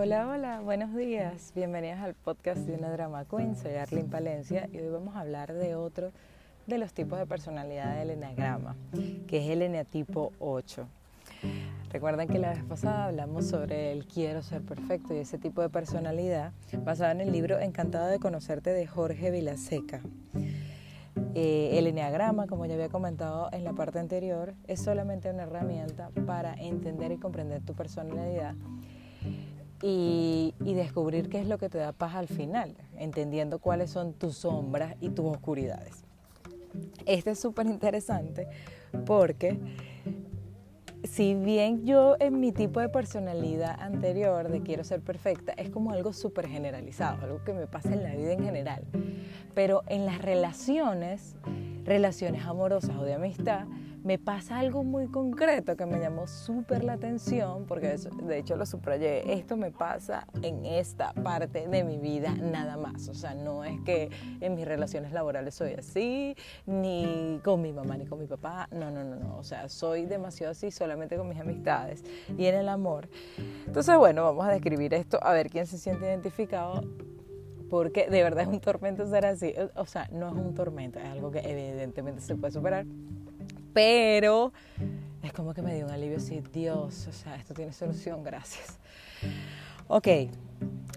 Hola, hola, buenos días. Bienvenidas al podcast de una drama queen. Soy Arlene Palencia y hoy vamos a hablar de otro de los tipos de personalidad del eneagrama, que es el eneatipo 8. Recuerden que la vez pasada hablamos sobre el quiero ser perfecto y ese tipo de personalidad basado en el libro Encantado de conocerte de Jorge Vilaseca. Eh, el eneagrama, como ya había comentado en la parte anterior, es solamente una herramienta para entender y comprender tu personalidad y, descubrir qué es lo que te da paz al final, entendiendo cuáles son tus sombras y tus oscuridades. Este es súper interesante porque si bien yo en mi tipo de personalidad anterior de quiero ser perfecta, es como algo súper generalizado, algo que me pasa en la vida en general. Pero en las relaciones, relaciones amorosas o de amistad, me pasa algo muy concreto que me llamó súper la atención, porque de hecho lo subrayé, esto me pasa en esta parte de mi vida nada más, o sea, no es que en mis relaciones laborales soy así, ni con mi mamá ni con mi papá, no, no, no, no, o sea, soy demasiado así solamente con mis amistades y en el amor. Entonces, bueno, vamos a describir esto, a ver quién se siente identificado porque de verdad es un tormento ser así. O sea, no es un tormento, es algo que evidentemente se puede superar pero es como que me dio un alivio así, Dios, o sea, esto tiene solución, gracias. Ok,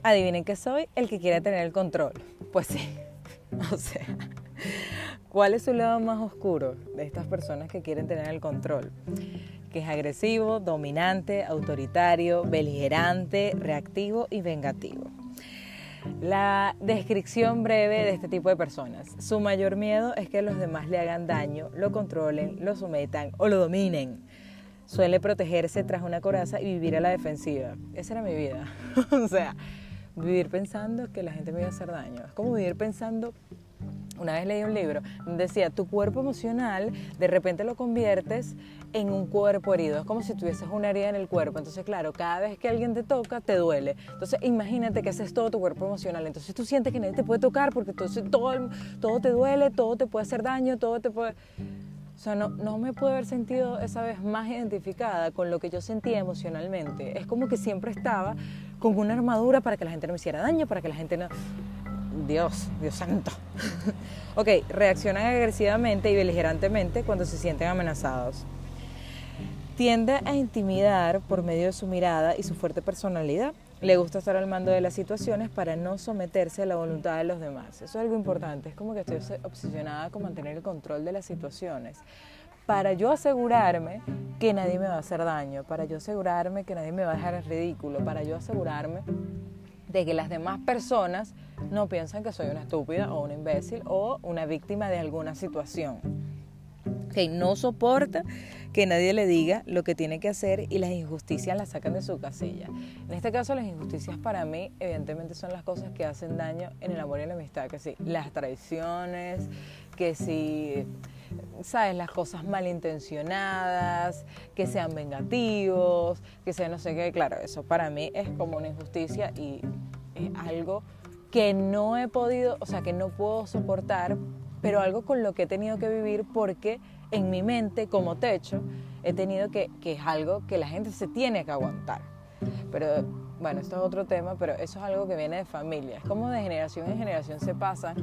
adivinen qué soy, el que quiere tener el control. Pues sí, o sea, ¿cuál es su lado más oscuro de estas personas que quieren tener el control? Que es agresivo, dominante, autoritario, beligerante, reactivo y vengativo. La descripción breve de este tipo de personas. Su mayor miedo es que los demás le hagan daño, lo controlen, lo sometan o lo dominen. Suele protegerse tras una coraza y vivir a la defensiva. Esa era mi vida. o sea, vivir pensando que la gente me iba a hacer daño. Es como vivir pensando una vez leí un libro, decía, tu cuerpo emocional de repente lo conviertes en un cuerpo herido, es como si tuvieses una herida en el cuerpo, entonces claro, cada vez que alguien te toca, te duele. Entonces imagínate que haces todo tu cuerpo emocional, entonces tú sientes que nadie te puede tocar porque entonces todo, todo te duele, todo te puede hacer daño, todo te puede... O sea, no, no me puedo haber sentido esa vez más identificada con lo que yo sentía emocionalmente. Es como que siempre estaba con una armadura para que la gente no me hiciera daño, para que la gente no... Dios, Dios santo. ok, reaccionan agresivamente y beligerantemente cuando se sienten amenazados. Tiende a intimidar por medio de su mirada y su fuerte personalidad. Le gusta estar al mando de las situaciones para no someterse a la voluntad de los demás. Eso es algo importante. Es como que estoy obsesionada con mantener el control de las situaciones. Para yo asegurarme que nadie me va a hacer daño, para yo asegurarme que nadie me va a dejar ridículo, para yo asegurarme de que las demás personas no piensan que soy una estúpida o un imbécil o una víctima de alguna situación. Que no soporta que nadie le diga lo que tiene que hacer y las injusticias las sacan de su casilla. En este caso, las injusticias para mí, evidentemente, son las cosas que hacen daño en el amor y la amistad, que sí, las traiciones, que si, sabes, las cosas malintencionadas, que sean vengativos, que sean no sé qué, claro, eso para mí es como una injusticia y es algo que no he podido, o sea, que no puedo soportar, pero algo con lo que he tenido que vivir porque en mi mente, como techo, he tenido que, que es algo que la gente se tiene que aguantar. Pero bueno, esto es otro tema, pero eso es algo que viene de familia. Es como de generación en generación se pasan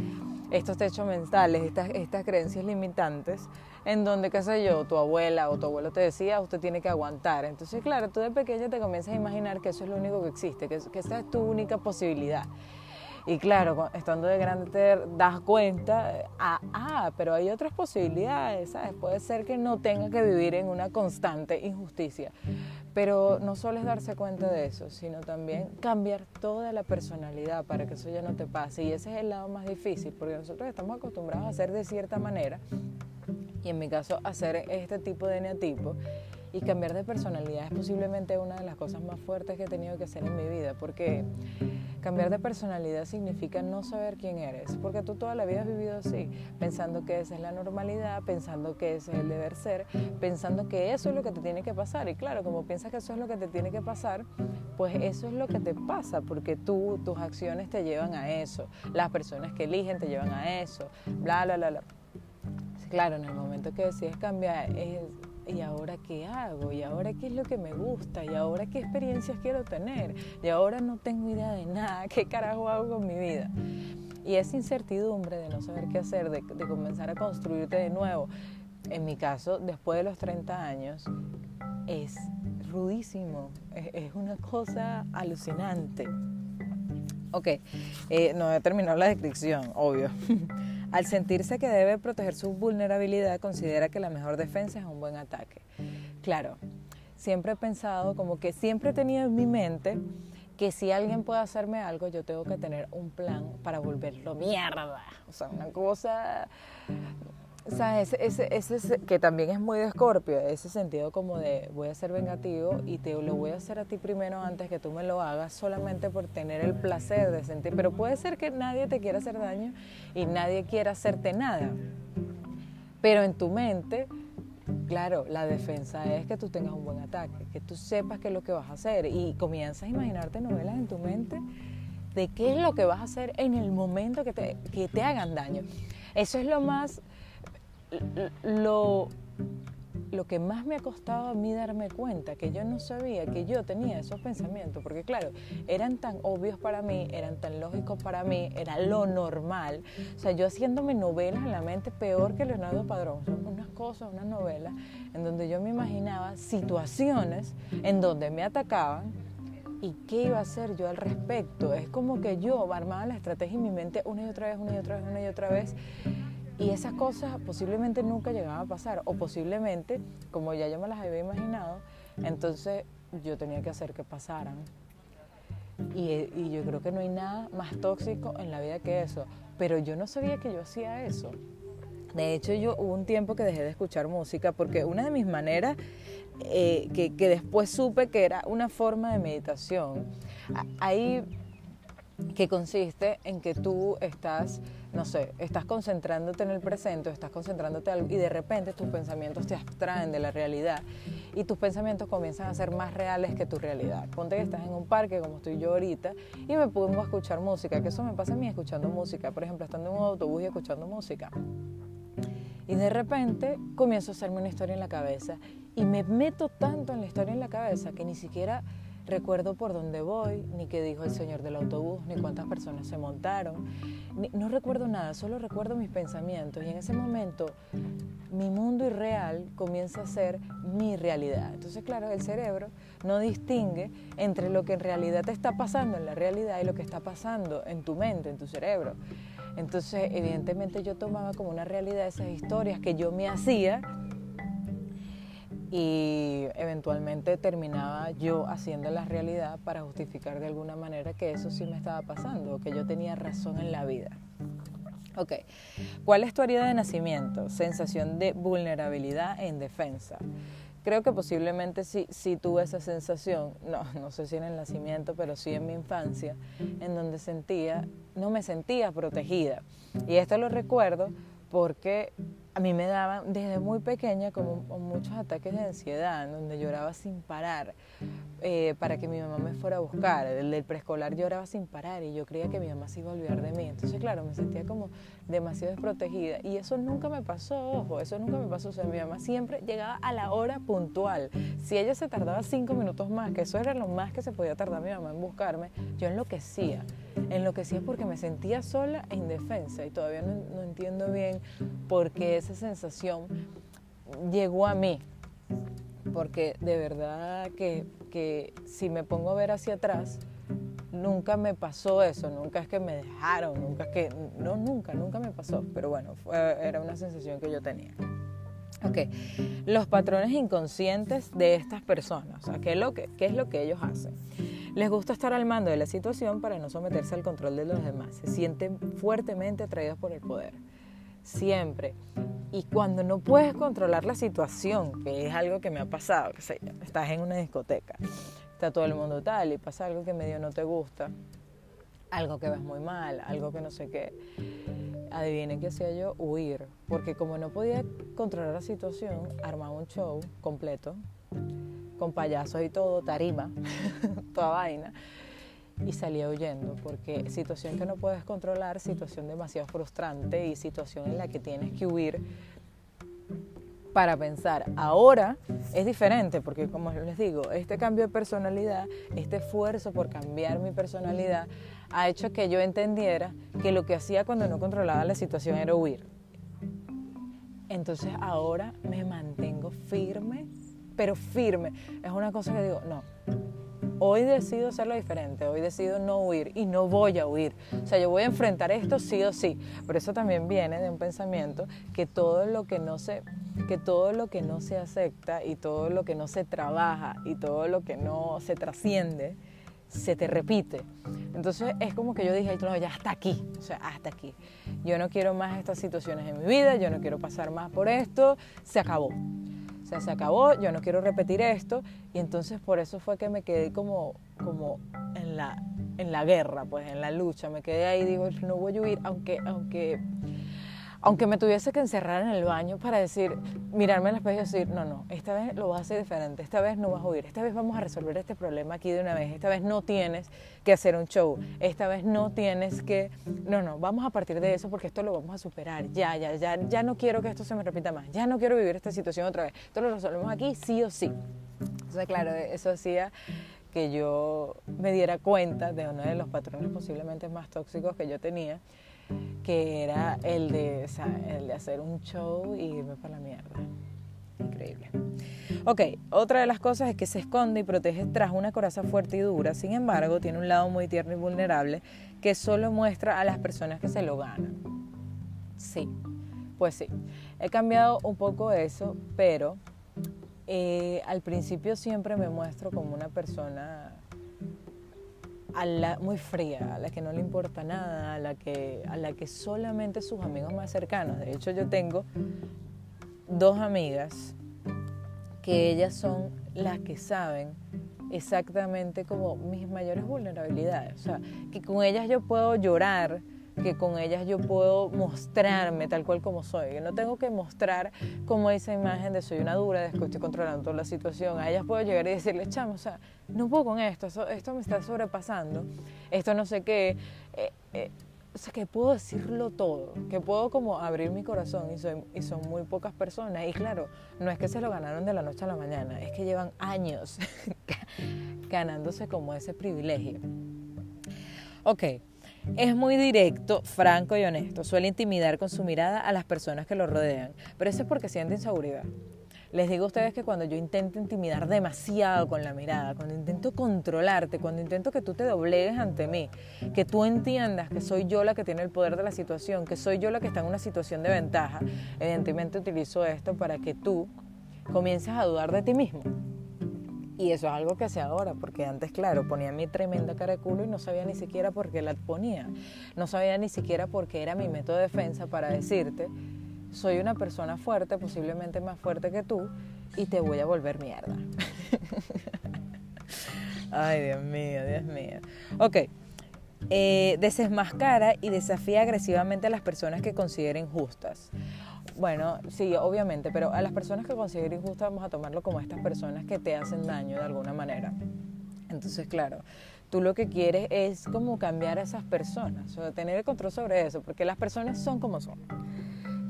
estos techos mentales, estas, estas creencias limitantes, en donde, qué sé yo, tu abuela o tu abuelo te decía, usted tiene que aguantar. Entonces, claro, tú de pequeña te comienzas a imaginar que eso es lo único que existe, que, que esa es tu única posibilidad. Y claro, estando de grande te das cuenta, ah, ah, pero hay otras posibilidades, ¿sabes? Puede ser que no tenga que vivir en una constante injusticia. Pero no solo es darse cuenta de eso, sino también cambiar toda la personalidad para que eso ya no te pase. Y ese es el lado más difícil, porque nosotros estamos acostumbrados a hacer de cierta manera, y en mi caso hacer este tipo de neatipo, y cambiar de personalidad es posiblemente una de las cosas más fuertes que he tenido que hacer en mi vida, porque Cambiar de personalidad significa no saber quién eres, porque tú toda la vida has vivido así, pensando que esa es la normalidad, pensando que ese es el deber ser, pensando que eso es lo que te tiene que pasar. Y claro, como piensas que eso es lo que te tiene que pasar, pues eso es lo que te pasa, porque tú, tus acciones te llevan a eso, las personas que eligen te llevan a eso, bla, bla, bla, bla. Claro, en el momento que decides cambiar es ¿y ahora qué hago? ¿Y ahora qué es lo que me gusta? ¿Y ahora qué experiencias quiero tener? Y ahora no tengo idea de nada, ¿qué carajo hago con mi vida? Y esa incertidumbre de no saber qué hacer, de, comenzar a construirte de nuevo, en mi caso, después de los 30 años, es rudísimo, es, una cosa alucinante. Ok, eh, no he terminado la descripción, obvio. Al sentirse que debe proteger su vulnerabilidad, considera que la mejor defensa es un buen ataque. Claro, siempre he pensado, como que siempre he tenido en mi mente que si alguien puede hacerme algo, yo tengo que tener un plan para volverlo mierda. O sea, una cosa o sea, ese, ese, ese, que también es muy de Escorpio, ese sentido como de voy a ser vengativo y te lo voy a hacer a ti primero antes que tú me lo hagas solamente por tener el placer de sentir. Pero puede ser que nadie te quiera hacer daño y nadie quiera hacerte nada. Pero en tu mente, claro, la defensa es que tú tengas un buen ataque, que tú sepas qué es lo que vas a hacer y comienzas a imaginarte novelas en tu mente de qué es lo que vas a hacer en el momento que te, que te hagan daño. Eso es lo más lo, lo que más me ha costado a mí darme cuenta, que yo no sabía que yo tenía esos pensamientos, porque claro, eran tan obvios para mí, eran tan lógicos para mí, era lo normal. O sea, yo haciéndome novelas en la mente peor que Leonardo Padrón, son unas cosas, unas novelas, en donde yo me imaginaba situaciones en donde me atacaban y qué iba a hacer yo al respecto. Es como que yo armaba la estrategia en mi mente una y otra vez, una y otra vez, una y otra vez y esas cosas posiblemente nunca llegaban a pasar, o posiblemente, como ya yo me las había imaginado, entonces yo tenía que hacer que pasaran. Y, yo creo que no hay nada más tóxico en la vida que eso. Pero yo no sabía que yo hacía eso. De hecho, yo hubo un tiempo que dejé de escuchar música porque una de mis maneras, eh, que, que después supe que era una forma de meditación, ahí que consiste en que tú estás, no sé, estás concentrándote en el presente, estás concentrándote algo y de repente tus pensamientos te abstraen de la realidad y tus pensamientos comienzan a ser más reales que tu realidad. Ponte que estás en un parque como estoy yo ahorita y me pongo a escuchar música, que eso me pasa a mí escuchando música, por ejemplo, estando en un autobús y escuchando música. Y de repente comienzo a hacerme una historia en la cabeza y me meto tanto en la historia en la cabeza que ni siquiera recuerdo por dónde voy, ni qué dijo el señor del autobús, ni cuántas personas se montaron. no recuerdo nada, solo recuerdo mis pensamientos. Y en ese momento mi mundo irreal comienza a ser mi realidad. Entonces, claro, el cerebro no distingue entre lo que en realidad te está pasando en la realidad y lo que está pasando en tu mente, en tu cerebro. Entonces, evidentemente yo tomaba como una realidad esas historias que yo me hacía y eventualmente terminaba yo haciendo la realidad para justificar de alguna manera que eso sí me estaba pasando, que yo tenía razón en la vida. Ok, ¿cuál es tu herida de nacimiento? Sensación de vulnerabilidad en defensa. Creo que posiblemente sí, sí tuve esa sensación, no, no sé si en el nacimiento, pero sí en mi infancia, en donde sentía, no me sentía protegida. Y esto lo recuerdo porque a mí me daban desde muy pequeña como muchos ataques de ansiedad, donde lloraba sin parar eh, para que mi mamá me fuera a buscar. El del preescolar lloraba sin parar y yo creía que mi mamá se iba a olvidar de mí. Entonces, claro, me sentía como demasiado desprotegida. Y eso nunca me pasó, ojo, eso nunca me pasó. O sea, mi mamá siempre llegaba a la hora puntual. Si ella se tardaba cinco minutos más, que eso era lo más que se podía tardar mi mamá en buscarme, yo enloquecía. Enloquecía porque me sentía sola e indefensa y todavía no, no entiendo bien por qué esa sensación llegó a mí. Porque de verdad que, que si me pongo a ver hacia atrás, nunca me pasó eso, nunca es que me dejaron, nunca es que, no, nunca, nunca me pasó, pero bueno, era una sensación que yo tenía. Ok, los patrones inconscientes de estas personas, o sea, ¿qué es, lo que, ¿qué es lo que ellos hacen? Les gusta estar al mando de la situación para no someterse al control de los demás, se sienten fuertemente atraídos por el poder, siempre. Y cuando no puedes controlar la situación, que es algo que me ha pasado, que estás en una discoteca, está todo el mundo tal y pasa algo que medio no te gusta, algo que ves muy mal, algo que no sé qué, adivinen qué hacía yo, huir, porque como no podía controlar la situación, armaba un show completo, con payasos y todo, tarima, toda vaina, y salía huyendo, porque situación que no puedes controlar, situación demasiado frustrante y situación en la que tienes que huir para pensar. Ahora es diferente porque, como les digo, este cambio de personalidad, este esfuerzo por cambiar mi personalidad, ha hecho que yo entendiera que lo que hacía cuando no controlaba la situación era huir. Entonces ahora me mantengo firme, pero firme. Es una cosa que digo, no, Hoy decido hacerlo diferente, hoy decido no huir y no voy a huir. O sea, yo voy a enfrentar esto sí o sí. Pero eso también viene de un pensamiento que todo lo que no se que todo lo que no se acepta y todo lo que no se trabaja y todo lo que no se trasciende se te repite. Entonces es como que yo dije, no, ya hasta aquí, o sea, hasta aquí. Yo no quiero más estas situaciones en mi vida, yo no quiero pasar más por esto, se acabó. O sea, se acabó, yo no quiero repetir esto. Y entonces por eso fue que me quedé como, como en, la, en la guerra, pues en la lucha. Me quedé ahí y digo, no voy a huir, aunque, aunque aunque me tuviese que encerrar en el baño para decir, mirarme el espejo y decir, no, no, esta vez lo vas a hacer diferente, esta vez no vas a huir, esta vez vamos a resolver este problema aquí de una vez, esta vez no tienes que hacer un show, esta vez no tienes que, no, no, vamos a partir de eso porque esto lo vamos a superar, ya, ya, ya, ya no quiero que esto se me repita más, ya no quiero vivir esta situación otra vez, esto lo resolvemos aquí sí o sí. Entonces, claro, eso hacía que yo me diera cuenta de uno de los patrones posiblemente más tóxicos que yo tenía, que era el de, hacer un show y irme para la mierda. Increíble. Ok, otra de las cosas es que se esconde y protege tras una coraza fuerte y dura, sin embargo tiene un lado muy tierno y vulnerable que solo muestra a las personas que se lo ganan. Sí, pues sí, he cambiado un poco eso, pero eh, al principio siempre me muestro como una persona a la, muy fría, a la que no le importa nada, a la, que, a la que solamente sus amigos más cercanos. De hecho, yo tengo dos amigas que ellas son las que saben exactamente como mis mayores vulnerabilidades. O sea, que con ellas yo puedo llorar que con ellas yo puedo mostrarme tal cual como soy. Que no tengo que mostrar como esa imagen de soy una dura, de que estoy controlando toda la situación. A ellas puedo llegar y decirle, chamo, o sea, no puedo con esto, esto, me está sobrepasando, esto no sé qué. Eh, eh, o sea, que puedo decirlo todo, que puedo como abrir mi corazón y, soy, y son muy pocas personas. Y claro, no es que se lo ganaron de la noche a la mañana, es que llevan años ganándose como ese privilegio. Ok, es muy directo, franco y honesto. Suele intimidar con su mirada a las personas que lo rodean, pero eso es porque siente inseguridad. Les digo a ustedes que cuando yo intento intimidar demasiado con la mirada, cuando intento controlarte, cuando intento que tú te doblegues ante mí, que tú entiendas que soy yo la que tiene el poder de la situación, que soy yo la que está en una situación de ventaja, evidentemente utilizo esto para que tú comiences a dudar de ti mismo. Y eso es algo que hace ahora, porque antes, claro, ponía mi tremenda cara de culo y no sabía ni siquiera por qué la ponía. No sabía ni siquiera por qué era mi método de defensa para decirte, soy una persona fuerte, posiblemente más fuerte que tú, y te voy a volver mierda. Ay, Dios mío, Dios mío. Ok. Eh, desesmascara y desafía agresivamente a las personas que consideren justas. Bueno, sí, obviamente, pero a las personas que considero injustas vamos a tomarlo como estas personas que te hacen daño de alguna manera. Entonces, claro, tú lo que quieres es como cambiar a esas personas, o tener el control sobre eso, porque las personas son como son.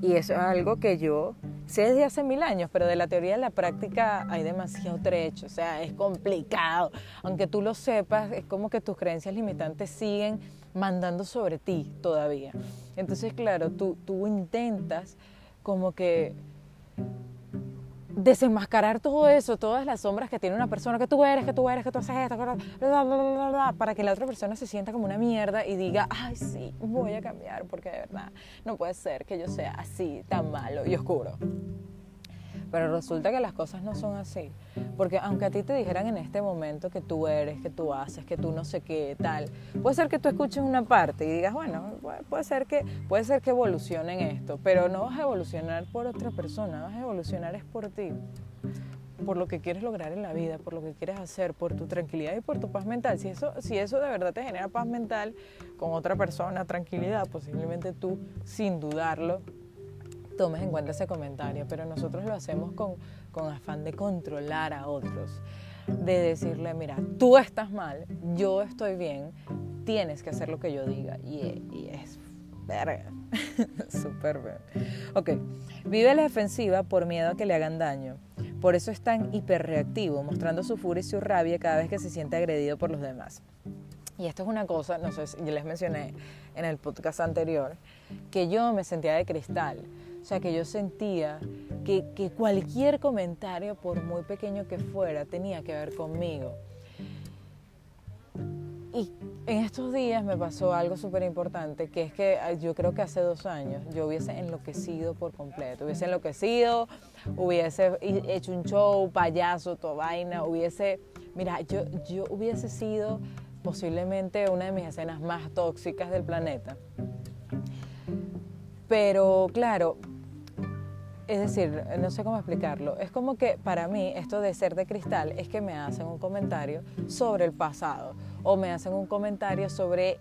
Y eso es algo que yo sé desde hace mil años, pero de la teoría a la práctica hay demasiado trecho, o sea, es complicado. Aunque tú lo sepas, es como que tus creencias limitantes siguen mandando sobre ti todavía. Entonces, claro, tú, tú intentas como que desenmascarar todo eso, todas las sombras que tiene una persona, que tú eres, que tú eres, que tú haces esto, para que la otra persona se sienta como una mierda y diga, ay, sí, voy a cambiar, porque de verdad no puede ser que yo sea así, tan malo y oscuro. Pero resulta que las cosas no son así. Porque aunque a ti te dijeran en este momento que tú eres, que tú haces, que tú no sé qué, tal, puede ser que tú escuches una parte y digas, bueno, puede ser que, puede ser que evolucione en esto, pero no vas a evolucionar por otra persona, vas a evolucionar es por ti por lo que quieres lograr en la vida, por lo que quieres hacer, por tu tranquilidad y por tu paz mental. Si eso, si eso de verdad te genera paz mental con otra persona, tranquilidad, posiblemente tú, sin dudarlo, tomes en cuenta ese comentario, pero nosotros lo hacemos con, con afán de controlar a otros, de decirle, mira, tú estás mal, yo estoy bien, tienes que hacer lo que yo diga. Y, y es verga, súper bien. Ok, vive la defensiva por miedo a que le hagan daño. Por eso es tan hiperreactivo, mostrando su furia y su rabia cada vez que se siente agredido por los demás. Y esto es una cosa, no sé si yo les mencioné en el podcast anterior, que yo me sentía de cristal. O sea, que yo sentía que, cualquier comentario, por muy pequeño que fuera, tenía que ver conmigo. Y en estos días me pasó algo súper importante, que es que yo creo que hace dos años yo hubiese enloquecido por completo, hubiese enloquecido, hubiese hecho un show, payaso, toda vaina, hubiese, mira, yo, yo hubiese sido posiblemente una de mis escenas más tóxicas del planeta. Pero claro, es decir, no sé cómo explicarlo. Es como que para mí esto de ser de cristal es que me hacen un comentario sobre el pasado o me hacen un comentario sobre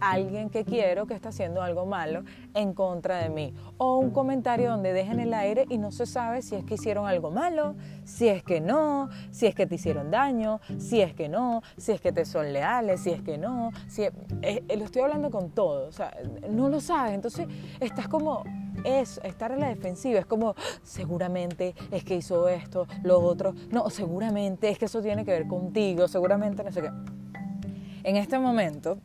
alguien que quiero que está haciendo algo malo en contra de mí. O un comentario donde dejen el aire y no se sabe si es que hicieron algo malo, si es que no, si es que te hicieron daño, si es que no, si es que te son leales, si es que no. Si eh, lo estoy hablando con todo, o sea, no lo sabes. Entonces estás como es estar en la defensiva, es como, seguramente es que hizo esto, lo otro, no, seguramente es que eso tiene que ver contigo, seguramente no sé qué. En este momento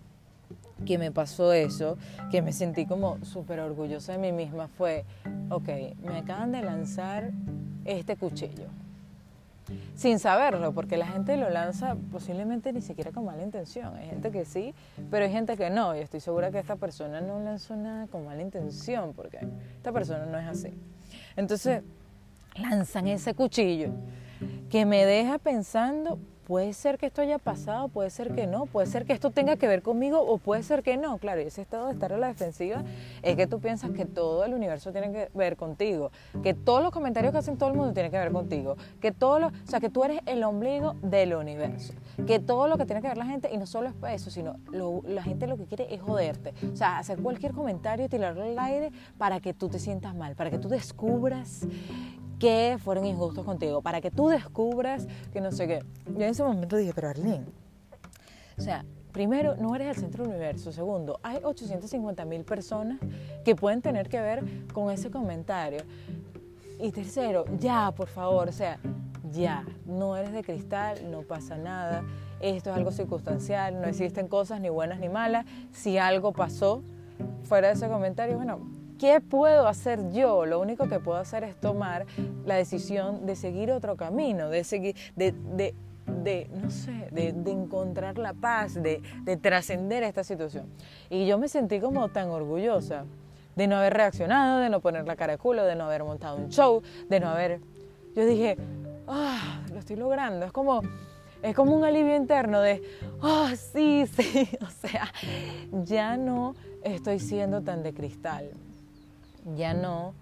que me pasó eso, que me sentí como súper orgullosa de mí misma, fue, ok, me acaban de lanzar este cuchillo sin saberlo, porque la gente lo lanza posiblemente ni siquiera con mala intención. Hay gente que sí, pero hay gente que no. Y estoy segura que esta persona no lanzó nada con mala intención, porque esta persona no es así. Entonces, lanzan ese cuchillo que me deja pensando Puede ser que esto haya pasado, puede ser que no, puede ser que esto tenga que ver conmigo o puede ser que no. Claro, y ese estado de estar en la defensiva es que tú piensas que todo el universo tiene que ver contigo, que todos los comentarios que hacen todo el mundo tienen que ver contigo, que todo lo, o sea, que tú eres el ombligo del universo, que todo lo que tiene que ver la gente, y no solo es eso, sino la gente lo que quiere es joderte. O sea, hacer cualquier comentario y tirarlo al aire para que tú te sientas mal, para que tú descubras que fueron injustos contigo, para que tú descubras que no sé qué. Yo en ese momento dije, pero Arlene, o sea, primero, no eres el centro del universo. Segundo, hay 850 mil personas que pueden tener que ver con ese comentario. Y tercero, ya, por favor, o sea, ya, no eres de cristal, no pasa nada, esto es algo circunstancial, no existen cosas ni buenas ni malas. Si algo pasó fuera de ese comentario, bueno, ¿Qué puedo hacer yo? Lo único que puedo hacer es tomar la decisión de seguir otro camino, de seguir, de, de, no sé, de, de, encontrar la paz, de, de trascender esta situación. Y yo me sentí como tan orgullosa de no haber reaccionado, de no poner la cara de culo, de no haber montado un show, de no haber... Yo dije, ah, lo estoy logrando. Es como, es como un alivio interno de, ah, sí, sí. O sea, ya no estoy siendo tan de cristal ya no,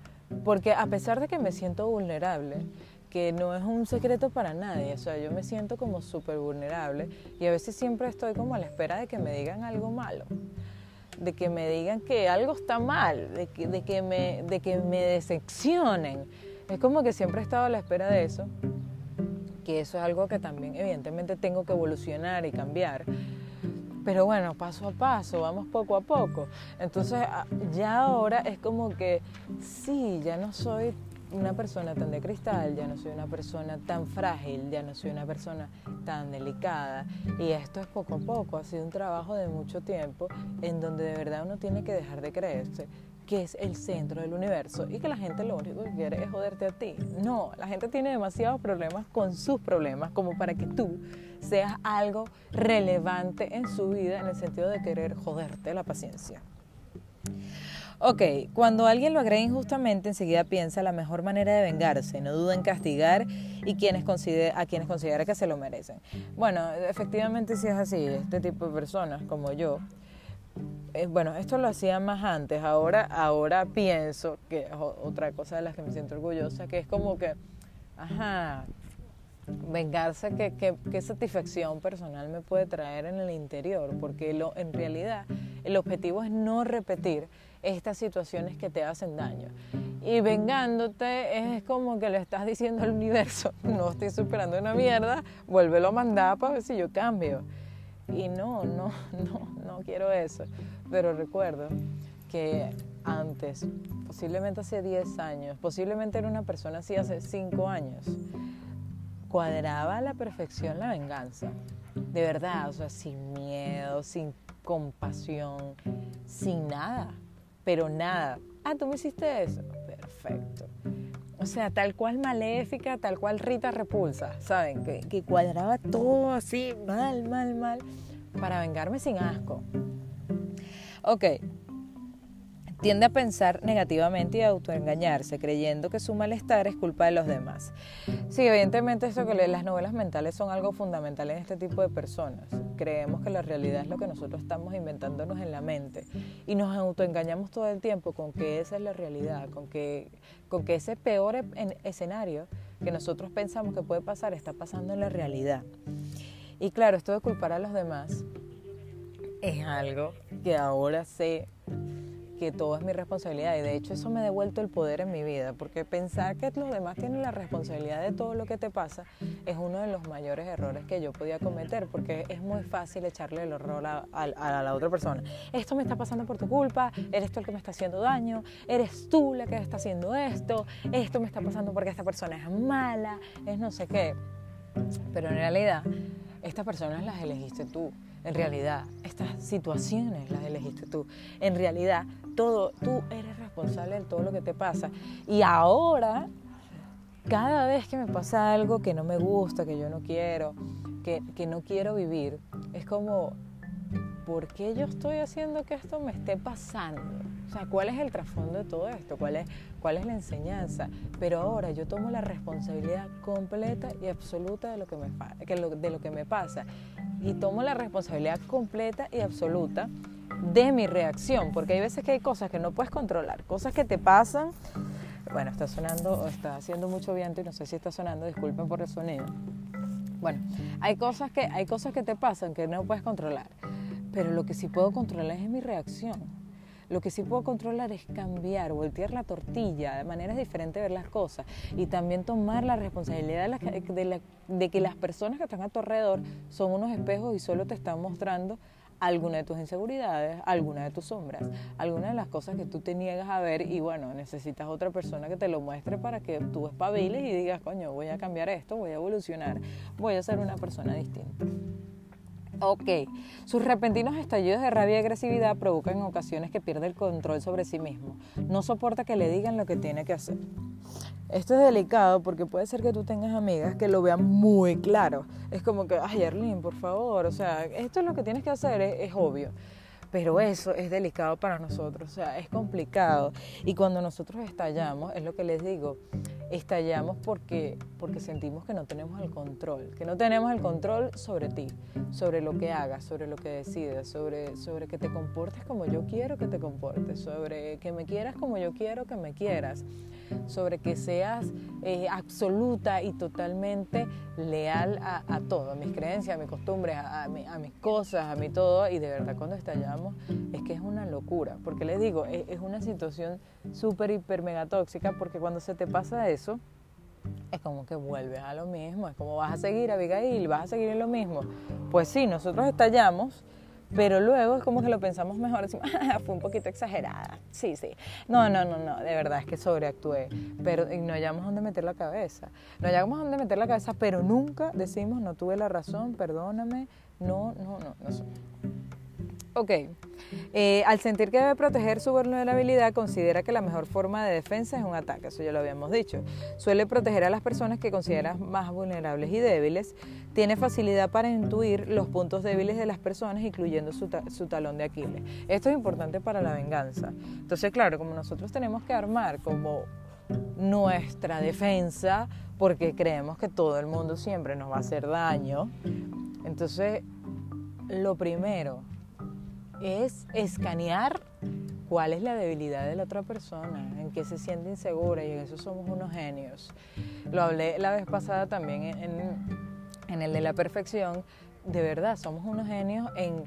porque a pesar de que me siento vulnerable, que no es un secreto para nadie, o sea, yo me siento como súper vulnerable y a veces siempre estoy como a la espera de que me digan algo malo, de que me digan que algo está mal, de que, de que, me, de que me decepcionen. Es como que siempre he estado a la espera de eso, que eso es algo que también evidentemente tengo que evolucionar y cambiar pero bueno, paso a paso, vamos poco a poco. Entonces ya ahora es como que sí, ya no soy una persona tan de cristal, ya no soy una persona tan frágil, ya no soy una persona tan delicada. Y esto es poco a poco, ha sido un trabajo de mucho tiempo en donde de verdad uno tiene que dejar de creerse que es el centro del universo y que la gente lo único que quiere es joderte a ti. No, la gente tiene demasiados problemas con sus problemas como para que tú seas algo relevante en su vida en el sentido de querer joderte la paciencia. Ok, cuando alguien lo agrega injustamente, enseguida piensa la mejor manera de vengarse, no duda en castigar y quienes a quienes considera que se lo merecen. Bueno, efectivamente sí es así, este tipo de personas como yo, eh, bueno, esto lo hacía más antes, ahora, ahora pienso que es otra cosa de las que me siento orgullosa, que es como que, ajá, vengarse, qué, qué, satisfacción personal me puede traer en el interior, porque en realidad el objetivo es no repetir estas situaciones que te hacen daño. Y vengándote es como que le estás diciendo al universo, no estoy superando una mierda, vuélvelo a mandar para ver si yo cambio. Y no, no, no, no quiero eso. Pero recuerdo que antes, posiblemente hace 10 años, posiblemente era una persona así hace 5 años, cuadraba a la perfección la venganza. De verdad, o sea, sin miedo, sin compasión, sin nada, pero nada. Ah, tú me hiciste eso. Perfecto. O sea, tal cual maléfica, tal cual Rita repulsa, ¿saben? Que, cuadraba todo así, mal, mal, mal, para vengarme sin asco. Ok, tiende a pensar negativamente y a autoengañarse, creyendo que su malestar es culpa de los demás. Sí, evidentemente esto que las novelas mentales son algo fundamental en este tipo de personas. Creemos que la realidad es lo que nosotros estamos inventándonos en la mente y nos autoengañamos todo el tiempo con que esa es la realidad, con que, con que ese peor e, escenario que nosotros pensamos que puede pasar está pasando en la realidad. Y claro, esto de culpar a los demás es algo que ahora sé que todo es mi responsabilidad y de hecho eso me ha devuelto el poder en mi vida, porque pensar que los demás tienen la responsabilidad de todo lo que te pasa es uno de los mayores errores que yo podía cometer, porque es muy fácil echarle el horror a, la otra persona. Esto me está pasando por tu culpa, eres tú el que me está haciendo daño, eres tú la que está haciendo esto, esto me está pasando porque esta persona es mala, es no sé qué. Pero en realidad, estas personas las elegiste tú. En realidad, estas situaciones las elegiste tú. En realidad, todo, tú eres responsable de todo lo que te pasa. Y ahora, cada vez que me pasa algo que no me gusta, que yo no quiero, que, que no quiero vivir, es como, ¿por qué yo estoy haciendo que esto me esté pasando? O sea, ¿cuál es el trasfondo de todo esto? ¿Cuál es, cuál es la enseñanza? Pero ahora yo tomo la responsabilidad completa y absoluta de lo que me, de lo que me pasa. Y tomo la responsabilidad completa y absoluta de mi reacción, porque hay veces que hay cosas que no puedes controlar, cosas que te pasan. Bueno, está sonando, está haciendo mucho viento y no sé si está sonando, disculpen por el sonido. Bueno, hay cosas que, hay cosas que te pasan que no puedes controlar, pero lo que sí puedo controlar es mi reacción. Lo que sí puedo controlar es cambiar, voltear la tortilla, de maneras diferentes de ver las cosas y también tomar la responsabilidad de, que las personas que están a tu alrededor son unos espejos y solo te están mostrando alguna de tus inseguridades, alguna de tus sombras, alguna de las cosas que tú te niegas a ver y bueno, necesitas otra persona que te lo muestre para que tú espabiles y digas, coño, voy a cambiar esto, voy a evolucionar, voy a ser una persona distinta. Ok, sus repentinos estallidos de rabia y agresividad provocan en ocasiones que pierde el control sobre sí mismo. No soporta que le digan lo que tiene que hacer. Esto es delicado porque puede ser que tú tengas amigas que lo vean muy claro. Es como que, ay, Arlene, por favor, o sea, esto es lo que tienes que hacer, es, es obvio. Pero eso es delicado para nosotros, o sea, es complicado. Y cuando nosotros estallamos, es lo que les digo, estallamos porque, porque sentimos que no tenemos el control, que no tenemos el control sobre ti, sobre lo que hagas, sobre lo que decides, sobre, sobre que te comportes como yo quiero que te comportes, sobre que me quieras como yo quiero que me quieras, sobre que seas eh, absoluta y totalmente leal a, todo, a mis creencias, a mis costumbres, a, mis cosas, a mi todo. Y de verdad cuando estallamos es que es una locura, porque les digo, es, es una situación súper, hiper, mega tóxica, porque cuando se te pasa eso, es como que vuelves a lo mismo, es como vas a seguir, Abigail, vas a seguir en lo mismo. Pues sí, nosotros estallamos, pero luego es como que lo pensamos mejor, decimos, ah, fue un poquito exagerada, sí, sí. No, no, no, no, de verdad es que sobreactué, pero no hallamos dónde meter la cabeza. No hallamos dónde meter la cabeza, pero nunca decimos, no tuve la razón, perdóname, no, no, no, no. Ok. Eh, al sentir que debe proteger su vulnerabilidad, considera que la mejor forma de defensa es un ataque, eso ya lo habíamos dicho. Suele proteger a las personas que considera más vulnerables y débiles. Tiene facilidad para intuir los puntos débiles de las personas, incluyendo su, su talón de Aquiles. Esto es importante para la venganza. Entonces, claro, como nosotros tenemos que armar como nuestra defensa, porque creemos que todo el mundo siempre nos va a hacer daño, entonces lo primero es escanear cuál es la debilidad de la otra persona, en qué se siente insegura y en eso somos unos genios. Lo hablé la vez pasada también en, el de la perfección. De verdad, somos unos genios en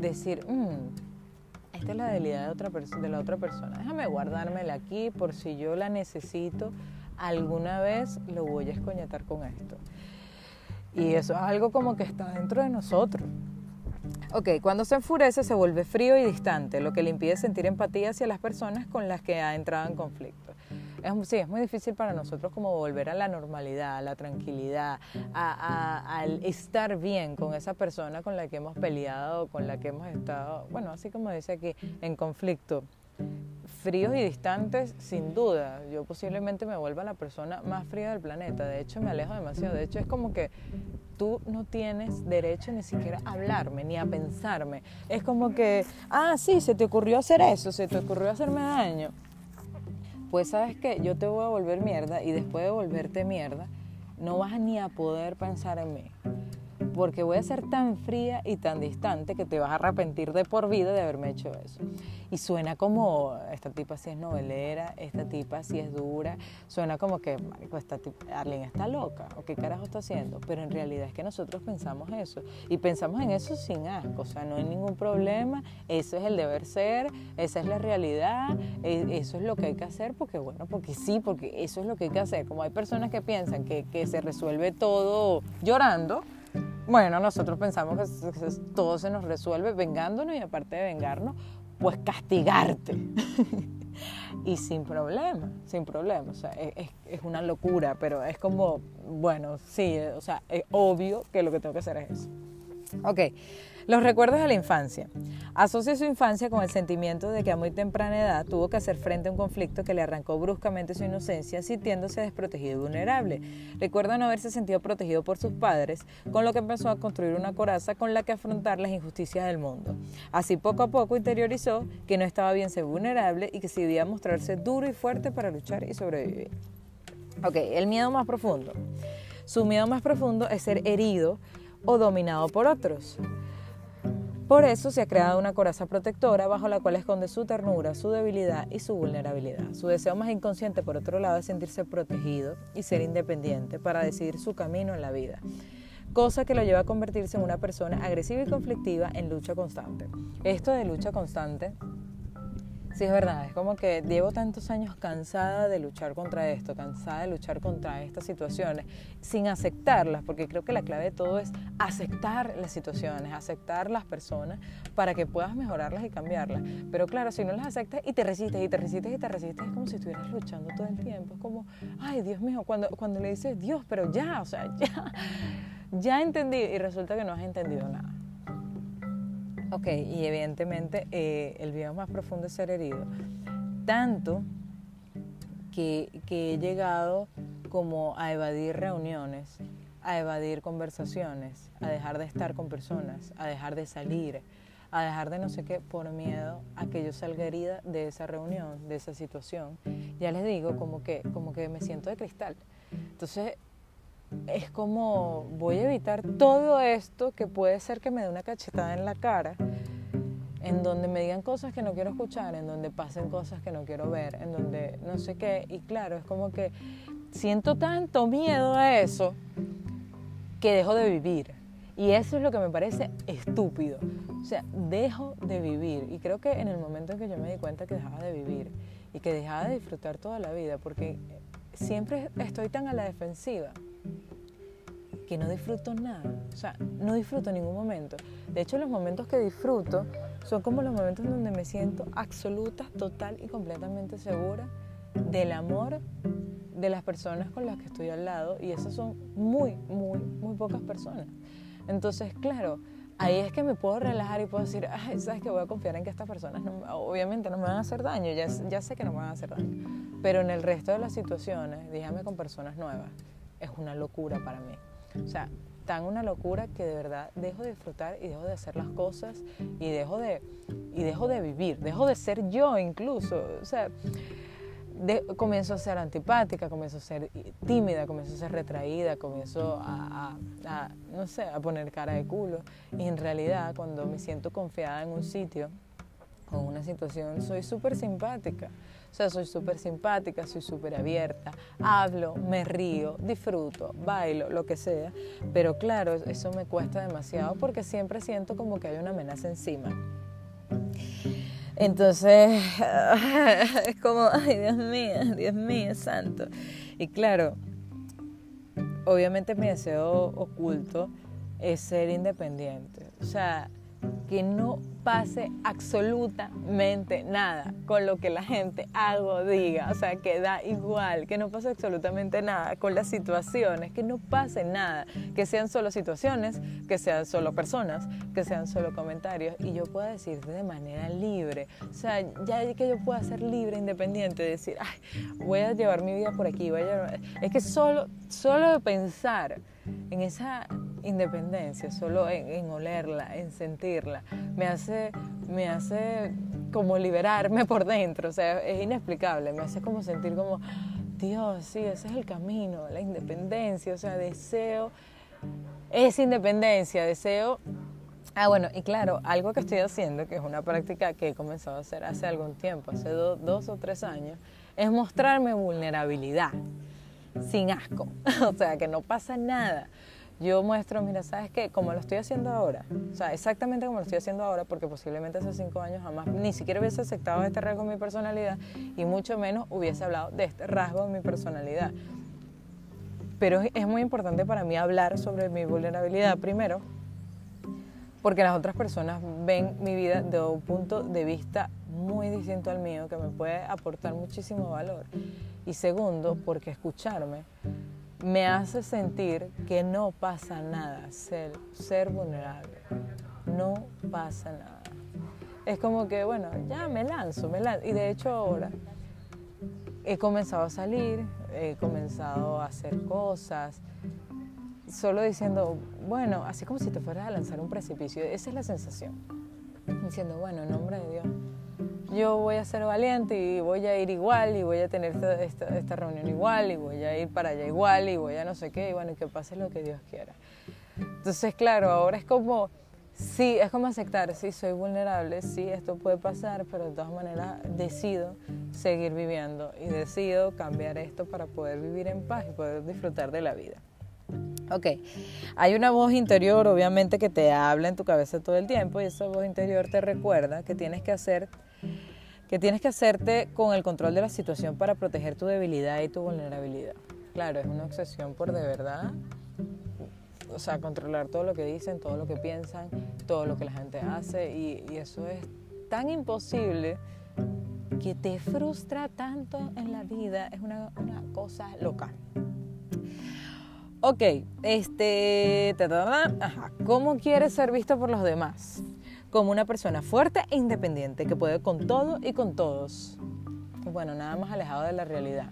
decir, mm, esta es la debilidad de la otra persona. Déjame guardármela aquí por si yo la necesito. Alguna vez lo voy a escoñetar con esto. Y eso es algo como que está dentro de nosotros Ok, cuando se enfurece se vuelve frío y distante, lo que le impide sentir empatía hacia las personas con las que ha entrado en conflicto. Es, sí, es muy difícil para nosotros como volver a la normalidad, a la tranquilidad, al estar bien con esa persona con la que hemos peleado, con la que hemos estado, bueno, así como dice aquí, en conflicto fríos y distantes, sin duda. Yo posiblemente me vuelva la persona más fría del planeta. De hecho, me alejo demasiado. De hecho, es como que tú no tienes derecho ni siquiera a hablarme, ni a pensarme. Es como que, ah, sí, se te ocurrió hacer eso, se te ocurrió hacerme daño. Pues sabes que yo te voy a volver mierda y después de volverte mierda, no vas ni a poder pensar en mí porque voy a ser tan fría y tan distante que te vas a arrepentir de por vida de haberme hecho eso. Y suena como, esta tipa sí es novelera, esta tipa sí es dura, suena como que, marico, esta tipa, Arlene está loca, o qué carajo está haciendo, pero en realidad es que nosotros pensamos eso, y pensamos en eso sin asco, o sea, no hay ningún problema, eso es el deber ser, esa es la realidad, e, eso es lo que hay que hacer, porque bueno, porque sí, porque eso es lo que hay que hacer, como hay personas que piensan que, que se resuelve todo llorando, bueno, nosotros pensamos que todo se nos resuelve vengándonos y aparte de vengarnos, pues castigarte. y sin problema, sin problema. O sea, es, es, una locura, pero es como, bueno, sí, o sea, es obvio que lo que tengo que hacer es eso. Ok, los recuerdos de la infancia. Asocia su infancia con el sentimiento de que a muy temprana edad tuvo que hacer frente a un conflicto que le arrancó bruscamente su inocencia, sintiéndose desprotegido y vulnerable. Recuerda no haberse sentido protegido por sus padres, con lo que empezó a construir una coraza con la que afrontar las injusticias del mundo. Así poco a poco interiorizó que no estaba bien ser vulnerable y que se debía mostrarse duro y fuerte para luchar y sobrevivir. Ok, el miedo más profundo. Su miedo más profundo es ser herido o dominado por otros. Por eso se ha creado una coraza protectora bajo la cual esconde su ternura, su debilidad y su vulnerabilidad. Su deseo más inconsciente, por otro lado, es sentirse protegido y ser independiente para decidir su camino en la vida, cosa que lo lleva a convertirse en una persona agresiva y conflictiva en lucha constante. Esto de lucha constante Sí, es verdad, es como que llevo tantos años cansada de luchar contra esto, cansada de luchar contra estas situaciones, sin aceptarlas, porque creo que la clave de todo es aceptar las situaciones, aceptar las personas para que puedas mejorarlas y cambiarlas. Pero claro, si no las aceptas y te resistes y te resistes y te resistes, es como si estuvieras luchando todo el tiempo. Es como, ay, Dios mío, cuando, cuando le dices, Dios, pero ya, o sea, ya, ya entendí y resulta que no has entendido nada. Ok, y evidentemente eh, el video más profundo es ser herido. Tanto que, he llegado como a evadir reuniones, a evadir conversaciones, a dejar de estar con personas, a dejar de salir, a dejar de no sé qué por miedo a que yo salga herida de esa reunión, de esa situación. Ya les digo, como que, como que me siento de cristal. Entonces, es como voy a evitar todo esto que puede ser que me dé una cachetada en la cara, en donde me digan cosas que no quiero escuchar, en donde pasen cosas que no quiero ver, en donde no sé qué. Y claro, es como que siento tanto miedo a eso que dejo de vivir. Y eso es lo que me parece estúpido. O sea, dejo de vivir. Y creo que en el momento en que yo me di cuenta que dejaba de vivir y que dejaba de disfrutar toda la vida, porque siempre estoy tan a la defensiva que no disfruto nada, o sea, no disfruto ningún momento. De hecho, los momentos que disfruto son como los momentos donde me siento absoluta, total y completamente segura del amor de las personas con las que estoy al lado y esas son muy, muy, muy pocas personas. Entonces, claro, ahí es que me puedo relajar y puedo decir, ay, sabes que voy a confiar en que estas personas obviamente no me van a hacer daño, ya, ya sé que no me van a hacer daño, pero en el resto de las situaciones, déjame con personas nuevas, es una locura para mí. O sea, tan una locura que de verdad dejo de disfrutar y dejo de hacer las cosas y dejo de, y dejo de vivir, dejo de ser yo incluso. O sea, comienzo a ser antipática, comienzo a ser tímida, comienzo a ser retraída, comienzo a, no sé, a poner cara de culo. Y en realidad cuando me siento confiada en un sitio o una situación, soy súper simpática. O sea, soy súper simpática, soy súper abierta, hablo, me río, disfruto, bailo, lo que sea. Pero claro, eso me cuesta demasiado porque siempre siento como que hay una amenaza encima. Entonces, es como, ay, Dios mío, Dios mío, santo. Y claro, obviamente mi deseo oculto es ser independiente. O sea, que no pase absolutamente nada con lo que la gente haga o diga, o sea, que da igual, que no pase absolutamente nada con las situaciones, que no pase nada, que sean solo situaciones, que sean solo personas, que sean solo comentarios y yo pueda decir de manera libre, o sea, ya que yo pueda ser libre, independiente, decir, ay, voy a llevar mi vida por aquí, voy a es que solo, solo de pensar en esa independencia, solo en, olerla, en sentirla, me hace, me hace como liberarme por dentro, o sea, es inexplicable, me hace como sentir como, Dios, sí, ese es el camino, la independencia, o sea, deseo esa independencia, deseo... Ah, bueno, y claro, algo que estoy haciendo, que es una práctica que he comenzado a hacer hace algún tiempo, hace dos o tres años, es mostrarme vulnerabilidad sin asco, o sea, que no pasa nada yo muestro, mira, ¿sabes qué? Como lo estoy haciendo ahora, o sea, exactamente como lo estoy haciendo ahora, porque posiblemente hace cinco años jamás ni siquiera hubiese aceptado este rasgo en mi personalidad y mucho menos hubiese hablado de este rasgo en mi personalidad. Pero es muy importante para mí hablar sobre mi vulnerabilidad primero, porque las otras personas ven mi vida de un punto de vista muy distinto al mío, que me puede aportar muchísimo valor. Y segundo, porque escucharme me hace sentir que no pasa nada ser, ser vulnerable. No pasa nada. Es como que, bueno, ya me lanzo, me lanzo. Y de hecho ahora he comenzado a salir, he comenzado a hacer cosas, solo diciendo, bueno, así como si te fueras a lanzar un precipicio. Esa es la sensación. Diciendo, bueno, en nombre de Dios, yo voy a ser valiente y voy a ir igual y voy a tener esta, reunión igual y voy a ir para allá igual y voy a no sé qué y bueno, que pase lo que Dios quiera. Entonces, claro, ahora es como, sí, es como aceptar, sí, soy vulnerable, sí, esto puede pasar, pero de todas maneras decido seguir viviendo y decido cambiar esto para poder vivir en paz y poder disfrutar de la vida. Ok, hay una voz interior obviamente que te habla en tu cabeza todo el tiempo y esa voz interior te recuerda que tienes que hacer que tienes que hacerte con el control de la situación para proteger tu debilidad y tu vulnerabilidad. Claro, es una obsesión por de verdad, o sea, controlar todo lo que dicen, todo lo que piensan, todo lo que la gente hace y, eso es tan imposible que te frustra tanto en la vida, es una, cosa loca. Ok, este, ajá, ¿cómo quieres ser visto por los demás? Como una persona fuerte e independiente que puede con todo y con todos. Bueno, nada más alejado de la realidad,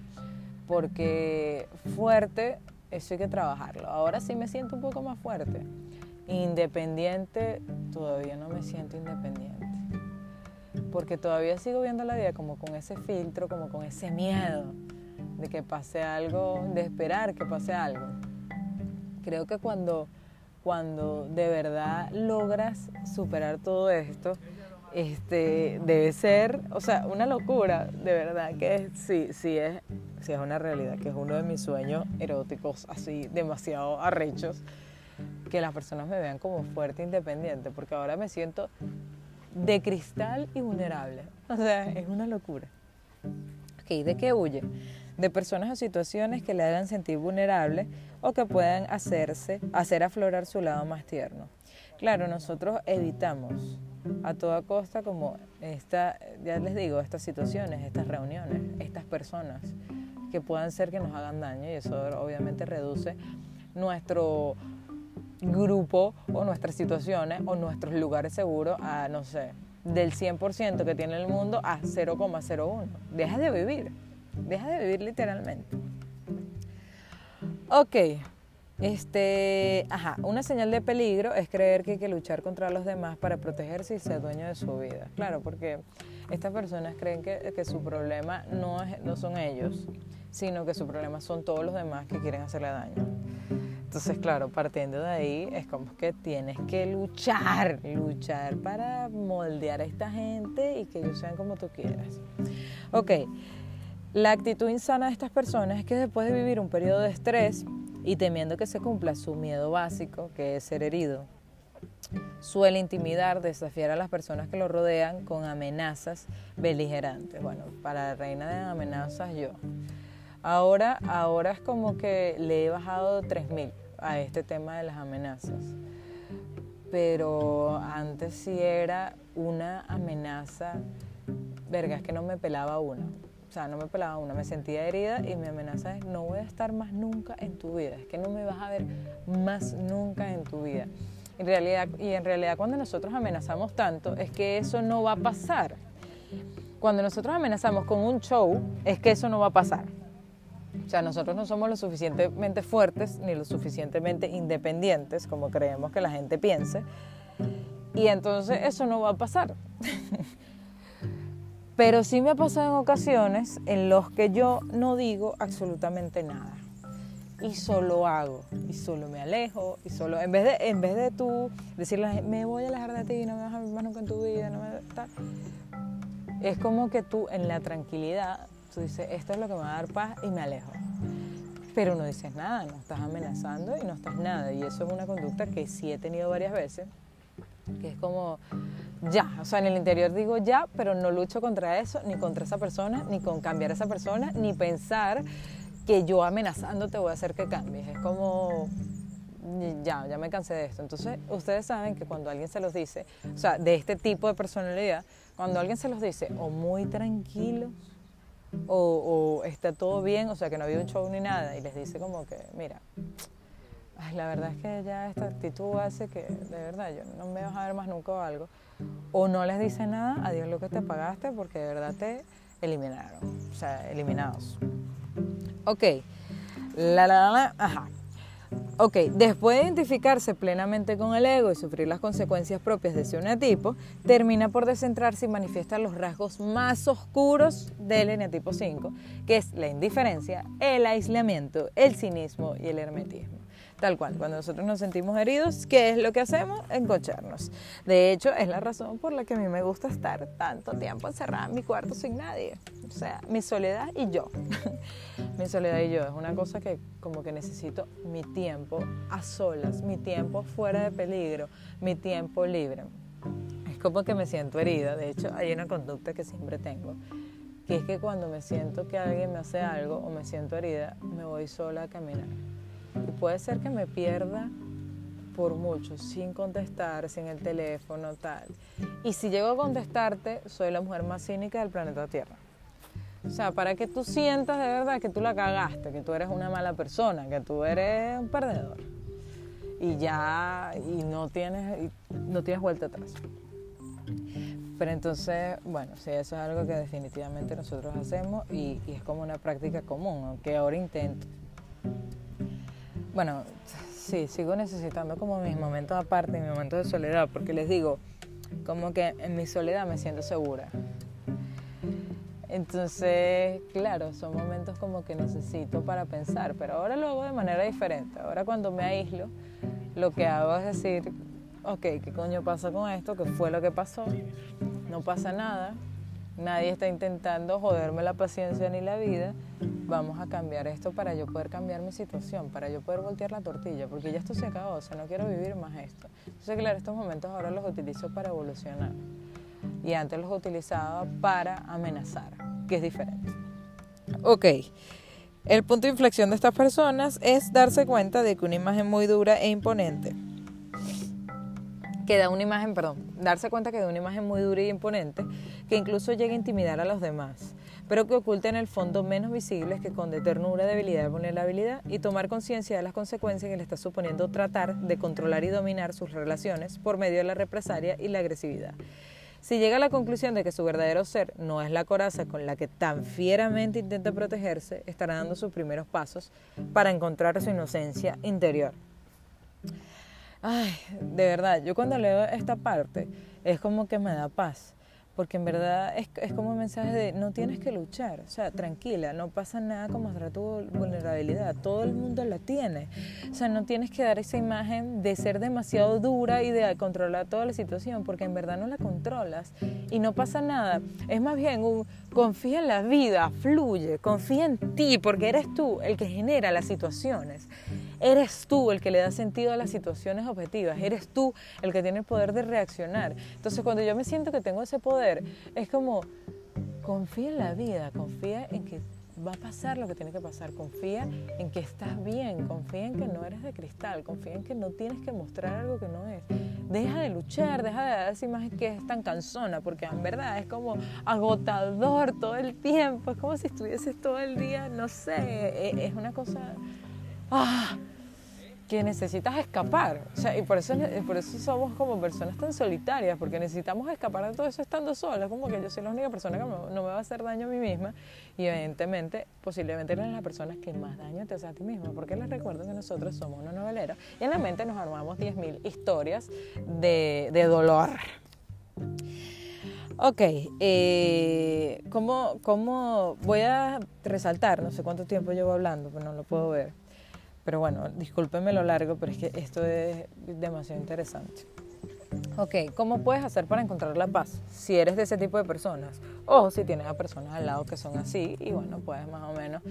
porque fuerte, eso hay que trabajarlo. Ahora sí me siento un poco más fuerte. Independiente, todavía no me siento independiente. Porque todavía sigo viendo la vida como con ese filtro, como con ese miedo de que pase algo, de esperar que pase algo. Creo que cuando cuando de verdad logras superar todo esto, este, debe ser, o sea, una locura, de verdad, que sí, sí es, sí es una realidad, que es uno de mis sueños eróticos, así demasiado arrechos, que las personas me vean como fuerte e independiente, porque ahora me siento de cristal y vulnerable, o sea, es una locura. Ok, ¿de qué huye? De personas o situaciones que le hagan sentir vulnerable o que puedan hacerse, hacer aflorar su lado más tierno. Claro, nosotros evitamos a toda costa como esta, ya les digo, estas situaciones, estas reuniones, estas personas que puedan ser que nos hagan daño y eso obviamente reduce nuestro grupo o nuestras situaciones o nuestros lugares seguros a, no sé, del 100% que tiene el mundo a 0,01. Deja de vivir, deja de vivir literalmente. Ok, este, ajá, una señal de peligro es creer que hay que luchar contra los demás para protegerse y ser dueño de su vida. Claro, porque estas personas creen que, que su problema no, es, no son ellos, sino que su problema son todos los demás que quieren hacerle daño. Entonces, claro, partiendo de ahí, es como que tienes que luchar, luchar para moldear a esta gente y que ellos sean como tú quieras. Ok, la actitud insana de estas personas es que después de vivir un periodo de estrés y temiendo que se cumpla su miedo básico, que es ser herido, suele intimidar, desafiar a las personas que lo rodean con amenazas beligerantes. Bueno, para la reina de amenazas yo. Ahora, ahora es como que le he bajado 3.000 a este tema de las amenazas. pero antes sí era una amenaza, verga, es que no me pelaba una. O sea, no me pelaba una, me sentía herida y mi amenaza es no voy a estar más nunca en tu vida, es que no me vas a ver más nunca en tu vida. En realidad, y en realidad cuando nosotros amenazamos tanto es que eso no va a pasar. Cuando nosotros amenazamos con un show es que eso no va a pasar. O sea, nosotros no somos lo suficientemente fuertes ni lo suficientemente independientes como creemos que la gente piense. Y entonces eso no va a pasar. Pero sí me ha pasado en ocasiones en los que yo no digo absolutamente nada. Y solo hago, y solo me alejo, y solo, en vez de, en vez de tú decirle, me voy a alejar de ti, no me vas a ver más nunca en tu vida, no me, tal, es como que tú en la tranquilidad Tú dices, esto es lo que me va a dar paz y me alejo. Pero no dices nada, no estás amenazando y no estás nada. Y eso es una conducta que sí he tenido varias veces, que es como, ya, o sea, en el interior digo ya, pero no lucho contra eso, ni contra esa persona, ni con cambiar a esa persona, ni pensar que yo amenazando te voy a hacer que cambies. Es como, ya, ya me cansé de esto. Entonces, ustedes saben que cuando alguien se los dice, o sea, de este tipo de personalidad, cuando alguien se los dice o muy tranquilo o, está todo bien, o sea, que no había un show ni nada, y les dice como que, mira, la verdad es que ya esta actitud hace que, de verdad, yo no me vas a ver más nunca o algo, o no les dice nada, adiós lo que te pagaste, porque de verdad te eliminaron, o sea, eliminados. Ok, la, la, la, ajá. Ok, después de identificarse plenamente con el ego y sufrir las consecuencias propias de ese eneatipo, termina por descentrarse y manifiesta los rasgos más oscuros del eneatipo 5, que es la indiferencia, el aislamiento, el cinismo y el hermetismo. Tal cual, cuando nosotros nos sentimos heridos, ¿qué es lo que hacemos? Encocharnos. De hecho, es la razón por la que a mí me gusta estar tanto tiempo encerrada en mi cuarto sin nadie. O sea, mi soledad y yo. mi soledad y yo es una cosa que como que necesito mi tiempo a solas, mi tiempo fuera de peligro, mi tiempo libre. Es como que me siento herida. De hecho, hay una conducta que siempre tengo que es que cuando me siento que alguien me hace algo o me siento herida, me voy sola a caminar. Y puede ser que me pierda por mucho, sin contestar, sin el teléfono, tal. Y si llego a contestarte, soy la mujer más cínica del planeta Tierra. O sea, para que tú sientas de verdad que tú la cagaste, que tú eres una mala persona, que tú eres un perdedor. Y ya, y no tienes, no tienes vuelta atrás. Pero entonces, bueno, sí, eso es algo que definitivamente nosotros hacemos y, y es como una práctica común, aunque ahora intento bueno, sí, sigo necesitando como mis momentos aparte, mis momentos de soledad, porque les digo, como que en mi soledad me siento segura. Entonces, claro, son momentos como que necesito para pensar, pero ahora lo hago de manera diferente. Ahora cuando me aíslo, lo que hago es decir, ok, ¿qué coño pasa con esto? ¿Qué fue lo que pasó? No pasa nada, nadie está intentando joderme la paciencia ni la vida vamos a cambiar esto para yo poder cambiar mi situación, para yo poder voltear la tortilla, porque ya esto se acabó, o sea, no quiero vivir más esto. Entonces, claro, estos momentos ahora los utilizo para evolucionar y antes los utilizaba para amenazar, que es diferente. Ok, el punto de inflexión de estas personas es darse cuenta de que una imagen muy dura e imponente, que da una imagen, perdón, darse cuenta que da una imagen muy dura e imponente, que incluso llega a intimidar a los demás pero que oculta en el fondo menos visibles que con de ternura, debilidad vulnerabilidad, y tomar conciencia de las consecuencias que le está suponiendo tratar de controlar y dominar sus relaciones por medio de la represalia y la agresividad. Si llega a la conclusión de que su verdadero ser no es la coraza con la que tan fieramente intenta protegerse, estará dando sus primeros pasos para encontrar su inocencia interior. Ay, de verdad, yo cuando leo esta parte es como que me da paz porque en verdad es, es, como un mensaje de no tienes que luchar, o sea, tranquila, no pasa nada con mostrar tu vulnerabilidad, todo el mundo la tiene, o sea, no tienes que dar esa imagen de ser demasiado dura y de controlar toda la situación, porque en verdad no la controlas y no pasa nada, es más bien un confía en la vida, fluye, confía en ti, porque eres tú el que genera las situaciones. Eres tú el que le da sentido a las situaciones objetivas, eres tú el que tiene el poder de reaccionar. Entonces cuando yo me siento que tengo ese poder, es como, confía en la vida, confía en que va a pasar lo que tiene que pasar, confía en que estás bien, confía en que no eres de cristal, confía en que no tienes que mostrar algo que no es. deja de luchar, deja de decir más que es tan cansona, porque en verdad es como agotador todo el tiempo, es como si estuvieses todo el día, no sé, e, es una cosa... Ah, que necesitas escapar. O sea, y por eso, por eso somos como personas tan solitarias, porque necesitamos escapar de todo eso estando solas. Como que yo soy la única persona que no me va a hacer daño a mí misma. Y evidentemente, posiblemente eres la persona que más daño te hace a ti misma. Porque les recuerdo que nosotros somos una novelera y en la mente nos armamos 10.000 historias de, de dolor. Ok, eh, ¿cómo, ¿cómo voy a resaltar? No sé cuánto tiempo llevo hablando, pero no lo puedo ver pero bueno, discúlpenme lo largo, pero es que esto es demasiado interesante. Ok, ¿cómo puedes hacer para encontrar la paz? Si eres de ese tipo de personas, o si tienes a personas al lado que son así, y bueno, puedes más o menos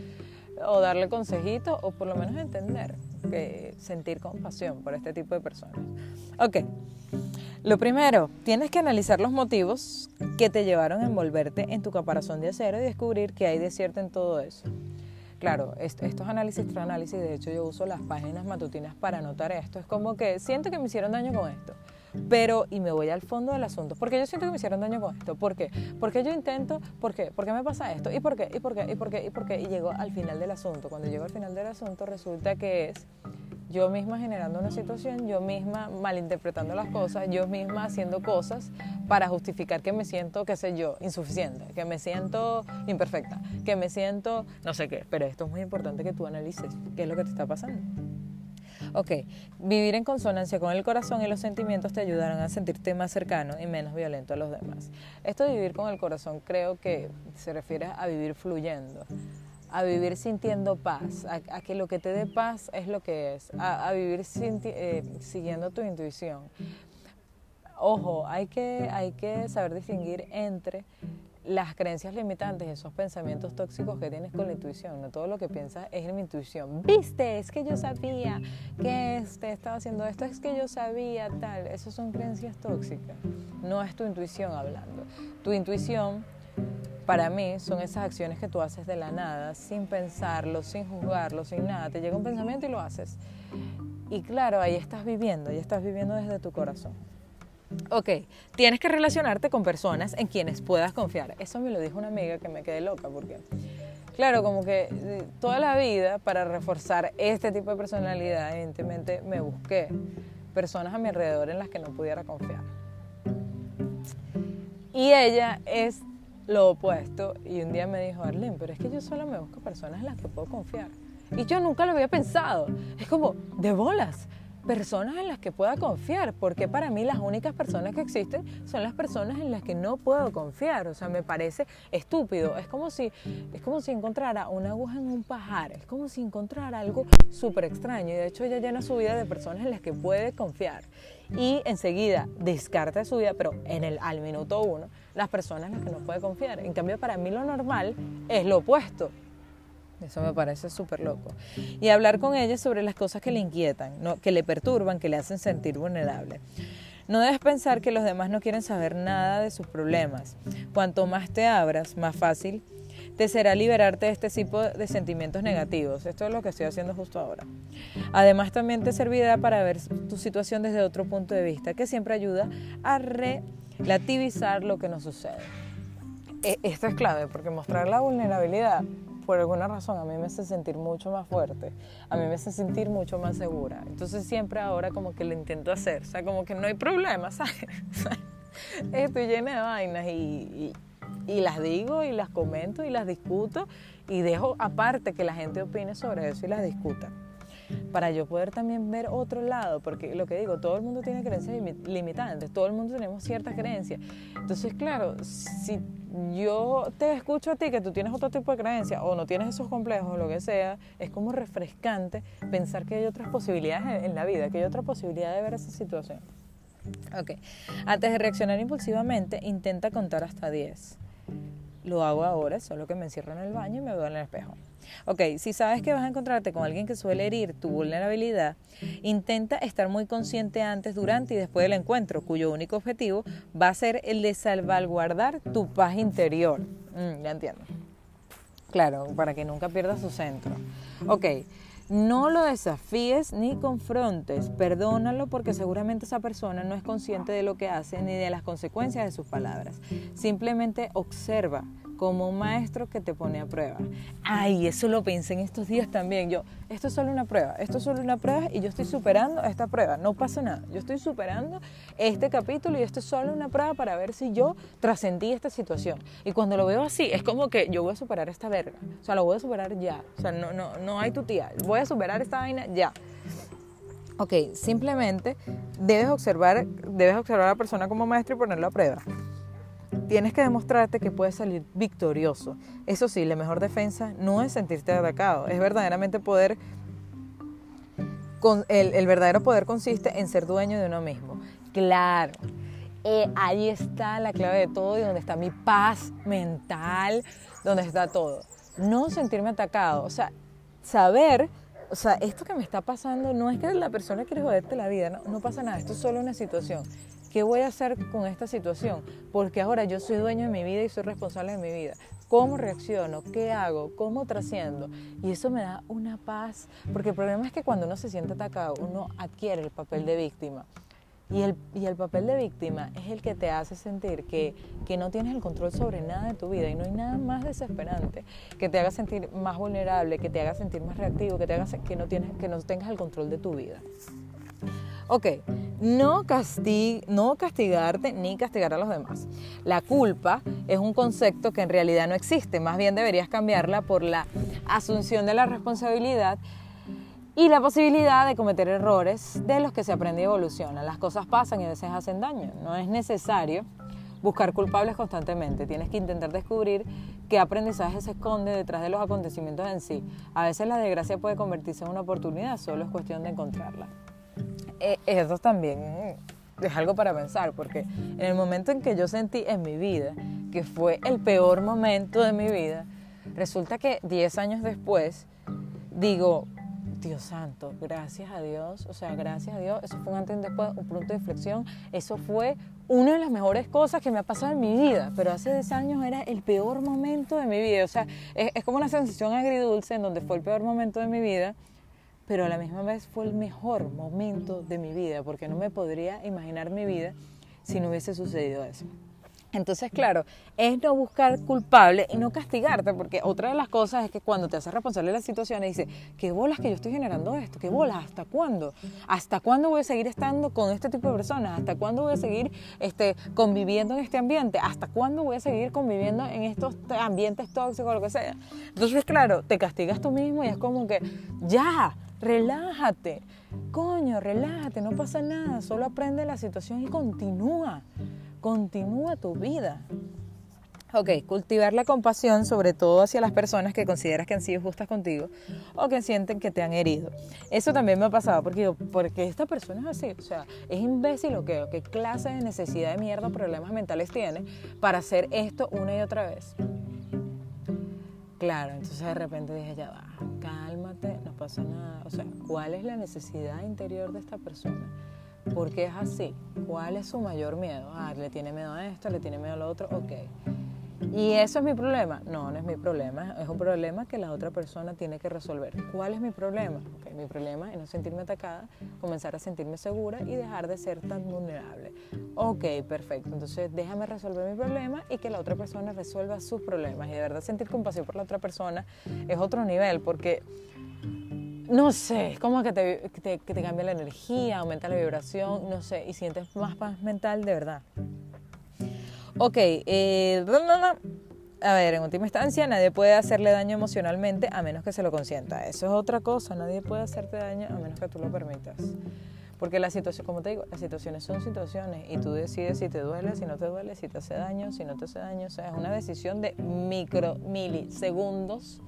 o darle consejitos o por lo menos entender, que sentir compasión por este tipo de personas. Ok, lo primero, tienes que analizar los motivos que te llevaron a envolverte en tu caparazón de acero y descubrir qué hay de cierto en todo eso. Claro, estos análisis tras análisis, de hecho yo uso las páginas matutinas para anotar esto. Es como que siento que me hicieron daño con esto, pero y me voy al fondo del asunto. porque yo siento que me hicieron daño con esto? ¿Por qué? Porque yo intento, ¿por qué? ¿Por qué me pasa esto? ¿Y por qué? ¿Y por qué? ¿Y por qué? ¿Y por qué? Y llego al final del asunto. Cuando llego al final del asunto resulta que es yo misma generando una situación, yo misma malinterpretando las cosas, yo misma haciendo cosas para justificar que me siento, qué sé yo, insuficiente, que me siento imperfecta, que me siento no sé qué. Pero esto es muy importante que tú analices qué es lo que te está pasando. Ok, vivir en consonancia con el corazón y los sentimientos te ayudarán a sentirte más cercano y menos violento a los demás. Esto de vivir con el corazón creo que se refiere a vivir fluyendo, a vivir sintiendo paz, a, que lo que te dé paz es lo que es, a, vivir eh, siguiendo tu intuición. Ojo, hay que, hay que saber distinguir entre las creencias limitantes, esos pensamientos tóxicos que tienes con la intuición. No todo lo que piensas es en mi intuición. Viste, es que yo sabía que este estaba haciendo esto, es que yo sabía tal. Esas son creencias tóxicas. No es tu intuición hablando. Tu intuición para mí son esas acciones que tú haces de la nada, sin pensarlo, sin juzgarlo, sin nada. Te llega un pensamiento y lo haces. Y claro, ahí estás viviendo, ahí estás viviendo desde tu corazón. Ok, tienes que relacionarte con personas en quienes puedas confiar. Eso me lo dijo una amiga que me quedé loca porque, claro, como que eh, toda la vida para reforzar este tipo de personalidad, evidentemente me busqué personas a mi alrededor en las que no pudiera confiar. Y ella es lo opuesto. Y un día me dijo, Arlene, pero es que yo solo me busco personas en las que puedo confiar. Y yo nunca lo había pensado. Es como, de bolas, personas en las que pueda confiar, porque para mí las únicas personas que existen son las personas en las que no puedo confiar. O sea, me parece estúpido. Es como si, es como si encontrara una aguja en un pajar. Es como si encontrara algo súper extraño. Y de hecho ella llena su vida de personas en las que puede confiar. Y enseguida descarta su vida, pero en el, al minuto uno las personas en las que no puede confiar. En cambio, para mí lo normal es lo opuesto. Eso me parece súper loco. Y hablar con ella sobre las cosas que le inquietan, que le perturban, que le hacen sentir vulnerable. No debes pensar que los demás no quieren saber nada de sus problemas. Cuanto más te abras, más fácil te será liberarte de este tipo de sentimientos negativos. Esto es lo que estoy haciendo justo ahora. Además, también te servirá para ver tu situación desde otro punto de vista, que siempre ayuda a re relativizar lo que nos sucede. E, esto es clave porque mostrar la vulnerabilidad, por alguna razón, a mí me hace sentir mucho más fuerte, a mí me hace sentir mucho más segura. Entonces siempre ahora como que lo intento hacer, o sea, como que no hay problema, ¿sabes? Estoy llena de vainas y, y las digo y las comento y las discuto y dejo aparte que la gente opine sobre eso y las discuta para yo poder también ver otro lado, porque lo que digo, todo el mundo tiene creencias limitantes, todo el mundo tenemos ciertas creencias. Entonces, claro, si yo te escucho a ti que tú tienes otro tipo de creencia o no tienes esos complejos lo que sea, es como refrescante pensar que hay otras posibilidades en la vida, que hay otra posibilidad de ver esa situación. Ok, antes de reaccionar impulsivamente, intenta contar hasta 10. Lo hago ahora, solo que me encierro en el baño y me veo en el espejo. Ok, si sabes que vas a encontrarte con alguien que suele herir tu vulnerabilidad, intenta estar muy consciente antes, durante y después del encuentro, cuyo único objetivo va a ser el de salvaguardar tu paz interior. Mm, ya entiendo. Claro, para que nunca pierdas su centro. Ok, No lo desafíes ni confrontes, perdónalo porque seguramente esa persona no es consciente de lo que hace ni de las consecuencias de sus palabras. Simplemente observa como un maestro que te pone a prueba. Ay, eso lo pensé en estos días también. Yo, esto es solo una prueba, esto es solo una prueba y yo estoy superando esta prueba. No pasa nada. Yo estoy superando este capítulo y esto es solo una prueba para ver si yo trascendí esta situación. Y cuando lo veo así, es como que yo voy a superar esta verga. O sea, lo voy a superar ya. O sea, no, no, no hay tu tía. Voy a superar esta vaina ya. Ok, simplemente debes observar, debes observar a la persona como maestro y ponerlo a prueba tienes que demostrarte que puedes salir victorioso. Eso sí, la mejor defensa no es sentirte atacado, es verdaderamente poder... Con, el, verdadero poder consiste en ser dueño de uno mismo. Claro, eh, ahí está la clave de todo y donde está mi paz mental, donde está todo. No sentirme atacado, o sea, saber, o sea, esto que me está pasando no es que la persona quiere joderte la vida, no, no pasa nada, esto es solo una situación. ¿Qué voy a hacer con esta situación? Porque ahora yo soy dueño de mi vida y soy responsable de mi vida. ¿Cómo reacciono? ¿Qué hago? ¿Cómo trasciendo? Y eso me da una paz, porque el problema es que cuando uno se siente atacado, uno adquiere el papel de víctima. Y el, y el papel de víctima es el que te hace sentir que, que, no tienes el control sobre nada de tu vida y no hay nada más desesperante que te haga sentir más vulnerable, que te haga sentir más reactivo, que te haga que no, tienes, que no tengas el control de tu vida. Ok, no, castigarte ni castigar a los demás. La culpa es un concepto que en realidad no existe, más bien deberías cambiarla por la asunción de la responsabilidad y la posibilidad de cometer errores de los que se aprende y evoluciona. Las cosas pasan y a veces hacen daño. No es necesario buscar culpables constantemente. Tienes que intentar descubrir qué aprendizaje se esconde detrás de los acontecimientos en sí. A veces la desgracia puede convertirse en una oportunidad, solo es cuestión de encontrarla. Eh, eso también es algo para pensar, porque en el momento en que yo sentí en mi vida que fue el peor momento de mi vida, resulta que 10 años después digo, Dios santo, gracias a Dios, o sea, gracias a Dios, eso fue un antes y después, un punto de inflexión, eso fue una de las mejores cosas que me ha pasado en mi vida, pero hace 10 años era el peor momento de mi vida, o sea, es, es como una sensación agridulce en donde fue el peor momento de mi vida, pero a la misma vez fue el mejor momento de mi vida, porque no me podría imaginar mi vida si no hubiese sucedido eso. Entonces, claro, es no buscar culpable y no castigarte, porque otra de las cosas es que cuando te haces responsable de las situaciones, dices, ¿qué bolas que yo estoy generando esto? ¿Qué bolas? ¿Hasta cuándo? ¿Hasta cuándo voy a seguir estando con este tipo de personas? ¿Hasta cuándo voy a seguir este, conviviendo en este ambiente? ¿Hasta cuándo voy a seguir conviviendo en estos ambientes tóxicos o lo que sea? Entonces, claro, te castigas tú mismo y es como que, ya, relájate. Coño, relájate, no pasa nada, solo aprende la situación y continúa. Continúa tu vida. Ok, cultivar la compasión sobre todo hacia las personas que consideras que han sido justas contigo o que sienten que te han herido. Eso también me ha pasado porque digo, porque esta persona es así, o sea, es imbécil o qué, o qué clase de necesidad de mierda problemas mentales tiene para hacer esto una y otra vez. Claro, entonces de repente dije, ya va, cálmate, no pasa nada. O sea, ¿cuál es la necesidad interior de esta persona? ¿Por qué es así? ¿Cuál es su mayor miedo? Ah, le tiene miedo a esto, le tiene miedo a lo otro, ok. ¿Y eso es mi problema? No, no es mi problema. Es un problema que la otra persona tiene que resolver. ¿Cuál es mi problema? mi problema es no sentirme atacada, comenzar a sentirme segura y dejar de ser tan vulnerable. Ok, perfecto. Entonces déjame resolver mi problema y que la otra persona resuelva sus problemas. Y de verdad sentir compasión por la otra persona es otro nivel porque no sé, es como que te, que te, cambia la energía, aumenta la vibración, no sé, y sientes más paz mental de verdad. Ok, eh, a ver, en última instancia, nadie puede hacerle daño emocionalmente a menos que se lo consienta. Eso es otra cosa, nadie puede hacerte daño a menos que tú lo permitas. Porque la situación, como te digo, las situaciones son situaciones y tú decides si te duele, si no te duele, si te hace daño, si no te hace daño. O sea, es una decisión de micro, milisegundos,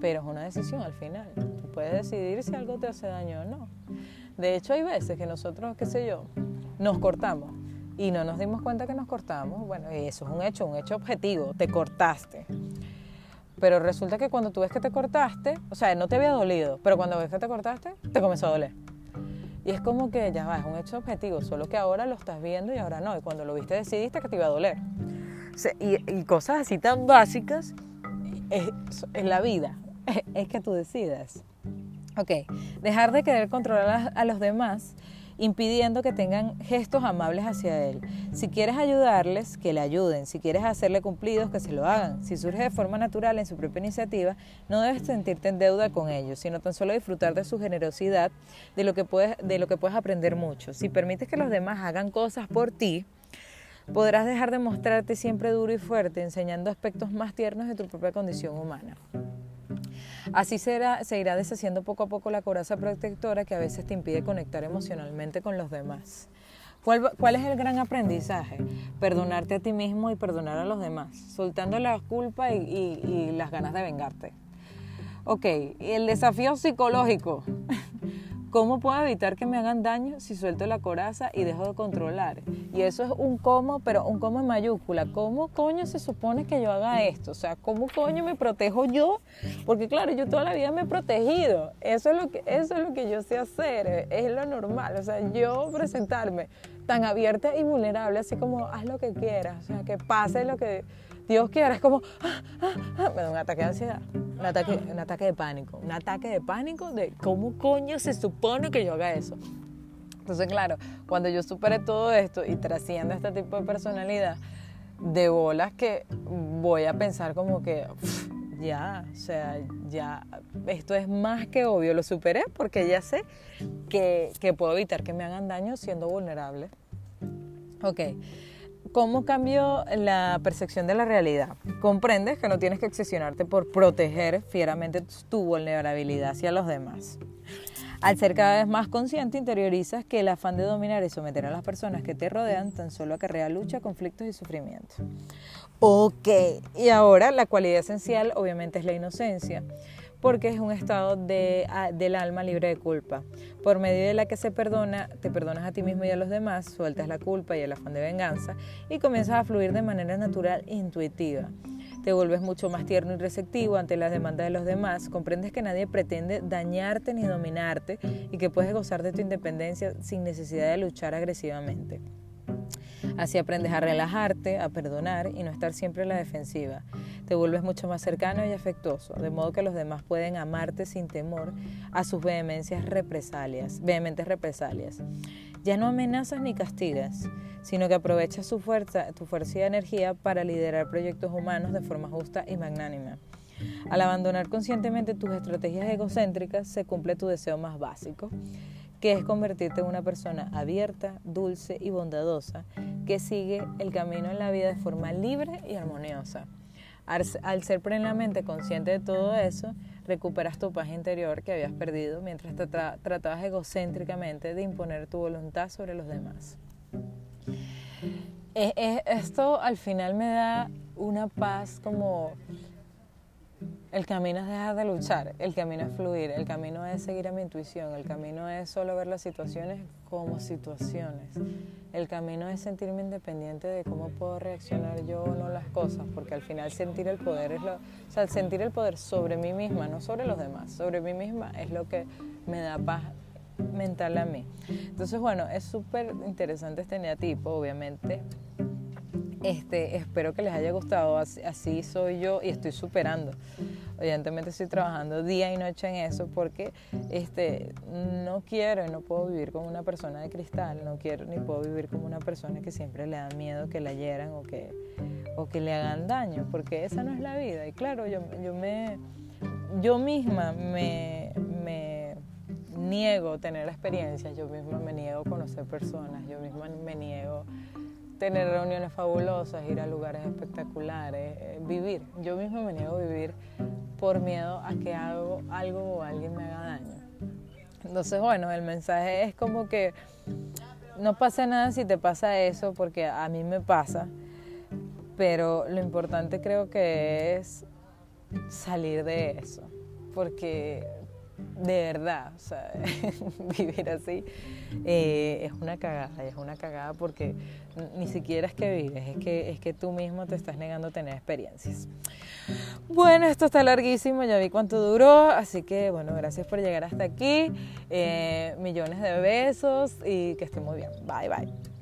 pero es una decisión al final. Tú puedes decidir si algo te hace daño o no. De hecho, hay veces que nosotros, qué sé yo, nos cortamos y no nos dimos cuenta que nos cortamos, bueno, eso es un hecho, un hecho objetivo, te cortaste. Pero resulta que cuando tú ves que te cortaste, o sea, no te había dolido, pero cuando ves que te cortaste, te comenzó a doler. Y es como que ya va, es un hecho objetivo, solo que ahora lo estás viendo y ahora no. Y cuando lo viste decidiste que te iba a doler. y, cosas así tan básicas en la vida, es que tú decidas. Ok, dejar de querer controlar a los demás impidiendo que tengan gestos amables hacia él. Si quieres ayudarles, que le ayuden. Si quieres hacerle cumplidos, que se lo hagan. Si surge de forma natural en su propia iniciativa, no debes sentirte en deuda con ellos, sino tan solo disfrutar de su generosidad, de lo que puedes, de lo que puedes aprender mucho. Si permites que los demás hagan cosas por ti, podrás dejar de mostrarte siempre duro y fuerte, enseñando aspectos más tiernos de tu propia condición humana. Así será, se irá deshaciendo poco a poco la coraza protectora que a veces te impide conectar emocionalmente con los demás. ¿Cuál, es el gran aprendizaje? Perdonarte a ti mismo y perdonar a los demás, soltando la culpa y, y las ganas de vengarte. Ok, el desafío psicológico. ¿Cómo puedo evitar que me hagan daño si suelto la coraza y dejo de controlar? Y eso es un cómo, pero un cómo en mayúscula. ¿Cómo coño se supone que yo haga esto? O sea, ¿cómo coño me protejo yo? Porque claro, yo toda la vida me he protegido. Eso es lo que, eso es lo que yo sé hacer, es lo normal. O sea, yo presentarme tan abierta y vulnerable, así como haz lo que quieras, o sea, que pase lo que Dios quiera, es como, ah, ah, ah, me da un ataque de ansiedad, un ataque, un ataque de pánico, un ataque de pánico de cómo coño se supone que yo haga eso. Entonces, claro, cuando yo supere todo esto y trascienda este tipo de personalidad, de bolas que voy a pensar como que ya, o sea, ya, esto es más que obvio, lo superé porque ya sé que, que puedo evitar que me hagan daño siendo vulnerable. Ok. ¿Cómo cambió la percepción de la realidad? Comprendes que no tienes que obsesionarte por proteger fieramente tu vulnerabilidad hacia los demás. Al ser cada vez más consciente, interiorizas que el afán de dominar y someter a las personas que te rodean tan solo acarrea lucha, conflictos y sufrimiento. Ok, y ahora la cualidad esencial obviamente es la inocencia porque es un estado de, del alma libre de culpa, por medio de la que se perdona, te perdonas a ti mismo y a los demás, sueltas la culpa y el afán de venganza y comienzas a fluir de manera natural e intuitiva. Te vuelves mucho más tierno y receptivo ante las demandas de los demás, comprendes que nadie pretende dañarte ni dominarte y que puedes gozar de tu independencia sin necesidad de luchar agresivamente. Así aprendes a relajarte, a perdonar y no estar siempre en la defensiva. Te vuelves mucho más cercano y afectuoso, de modo que los demás pueden amarte sin temor a sus vehemencias represalias, vehementes represalias. Ya no amenazas ni castigas, sino que aprovechas su fuerza, tu fuerza y energía para liderar proyectos humanos de forma justa y magnánima. Al abandonar conscientemente tus estrategias egocéntricas, se cumple tu deseo más básico, que es convertirte en una persona abierta, dulce y bondadosa, que sigue el camino en la vida de forma libre y armoniosa. Al, ser plenamente consciente de todo eso, recuperas tu paz interior que habías perdido mientras te tratabas egocéntricamente de imponer tu voluntad sobre los demás. esto al final me da una paz como el camino es dejar de luchar, el camino es fluir, el camino es seguir a mi intuición, el camino es solo ver las situaciones como situaciones, el camino es sentirme independiente de cómo puedo reaccionar yo o no las cosas, porque al final sentir el poder es lo, o sea, sentir el poder sobre mí misma, no sobre los demás, sobre mí misma es lo que me da paz mental a mí. Entonces, bueno, es súper interesante este neatipo, obviamente. Este, espero que les haya gustado, así soy yo y estoy superando. Evidentemente estoy trabajando día y noche en eso porque este, no quiero y no puedo vivir como una persona de cristal, no quiero ni puedo vivir como una persona que siempre le da miedo que la hieran o que, le hagan daño, porque esa no es la vida. Y claro, yo, misma me, me niego tener experiencias, yo misma me niego conocer personas, yo misma me niego tener reuniones fabulosas, ir a lugares espectaculares, eh, vivir. Yo misma me niego a vivir por miedo a que algo, algo o alguien me haga daño. Entonces, bueno, el mensaje es como que no pasa nada si te pasa eso, porque a mí me pasa, pero lo importante creo que es salir de eso, porque de verdad, o sea, vivir así eh, es una cagada, es una cagada porque ni siquiera es que vives, es que, es que tú mismo te estás negando a tener experiencias. Bueno, esto está larguísimo, ya vi cuánto duró, así que bueno, gracias por llegar hasta aquí, eh, millones de besos y que esté muy bien. Bye, bye.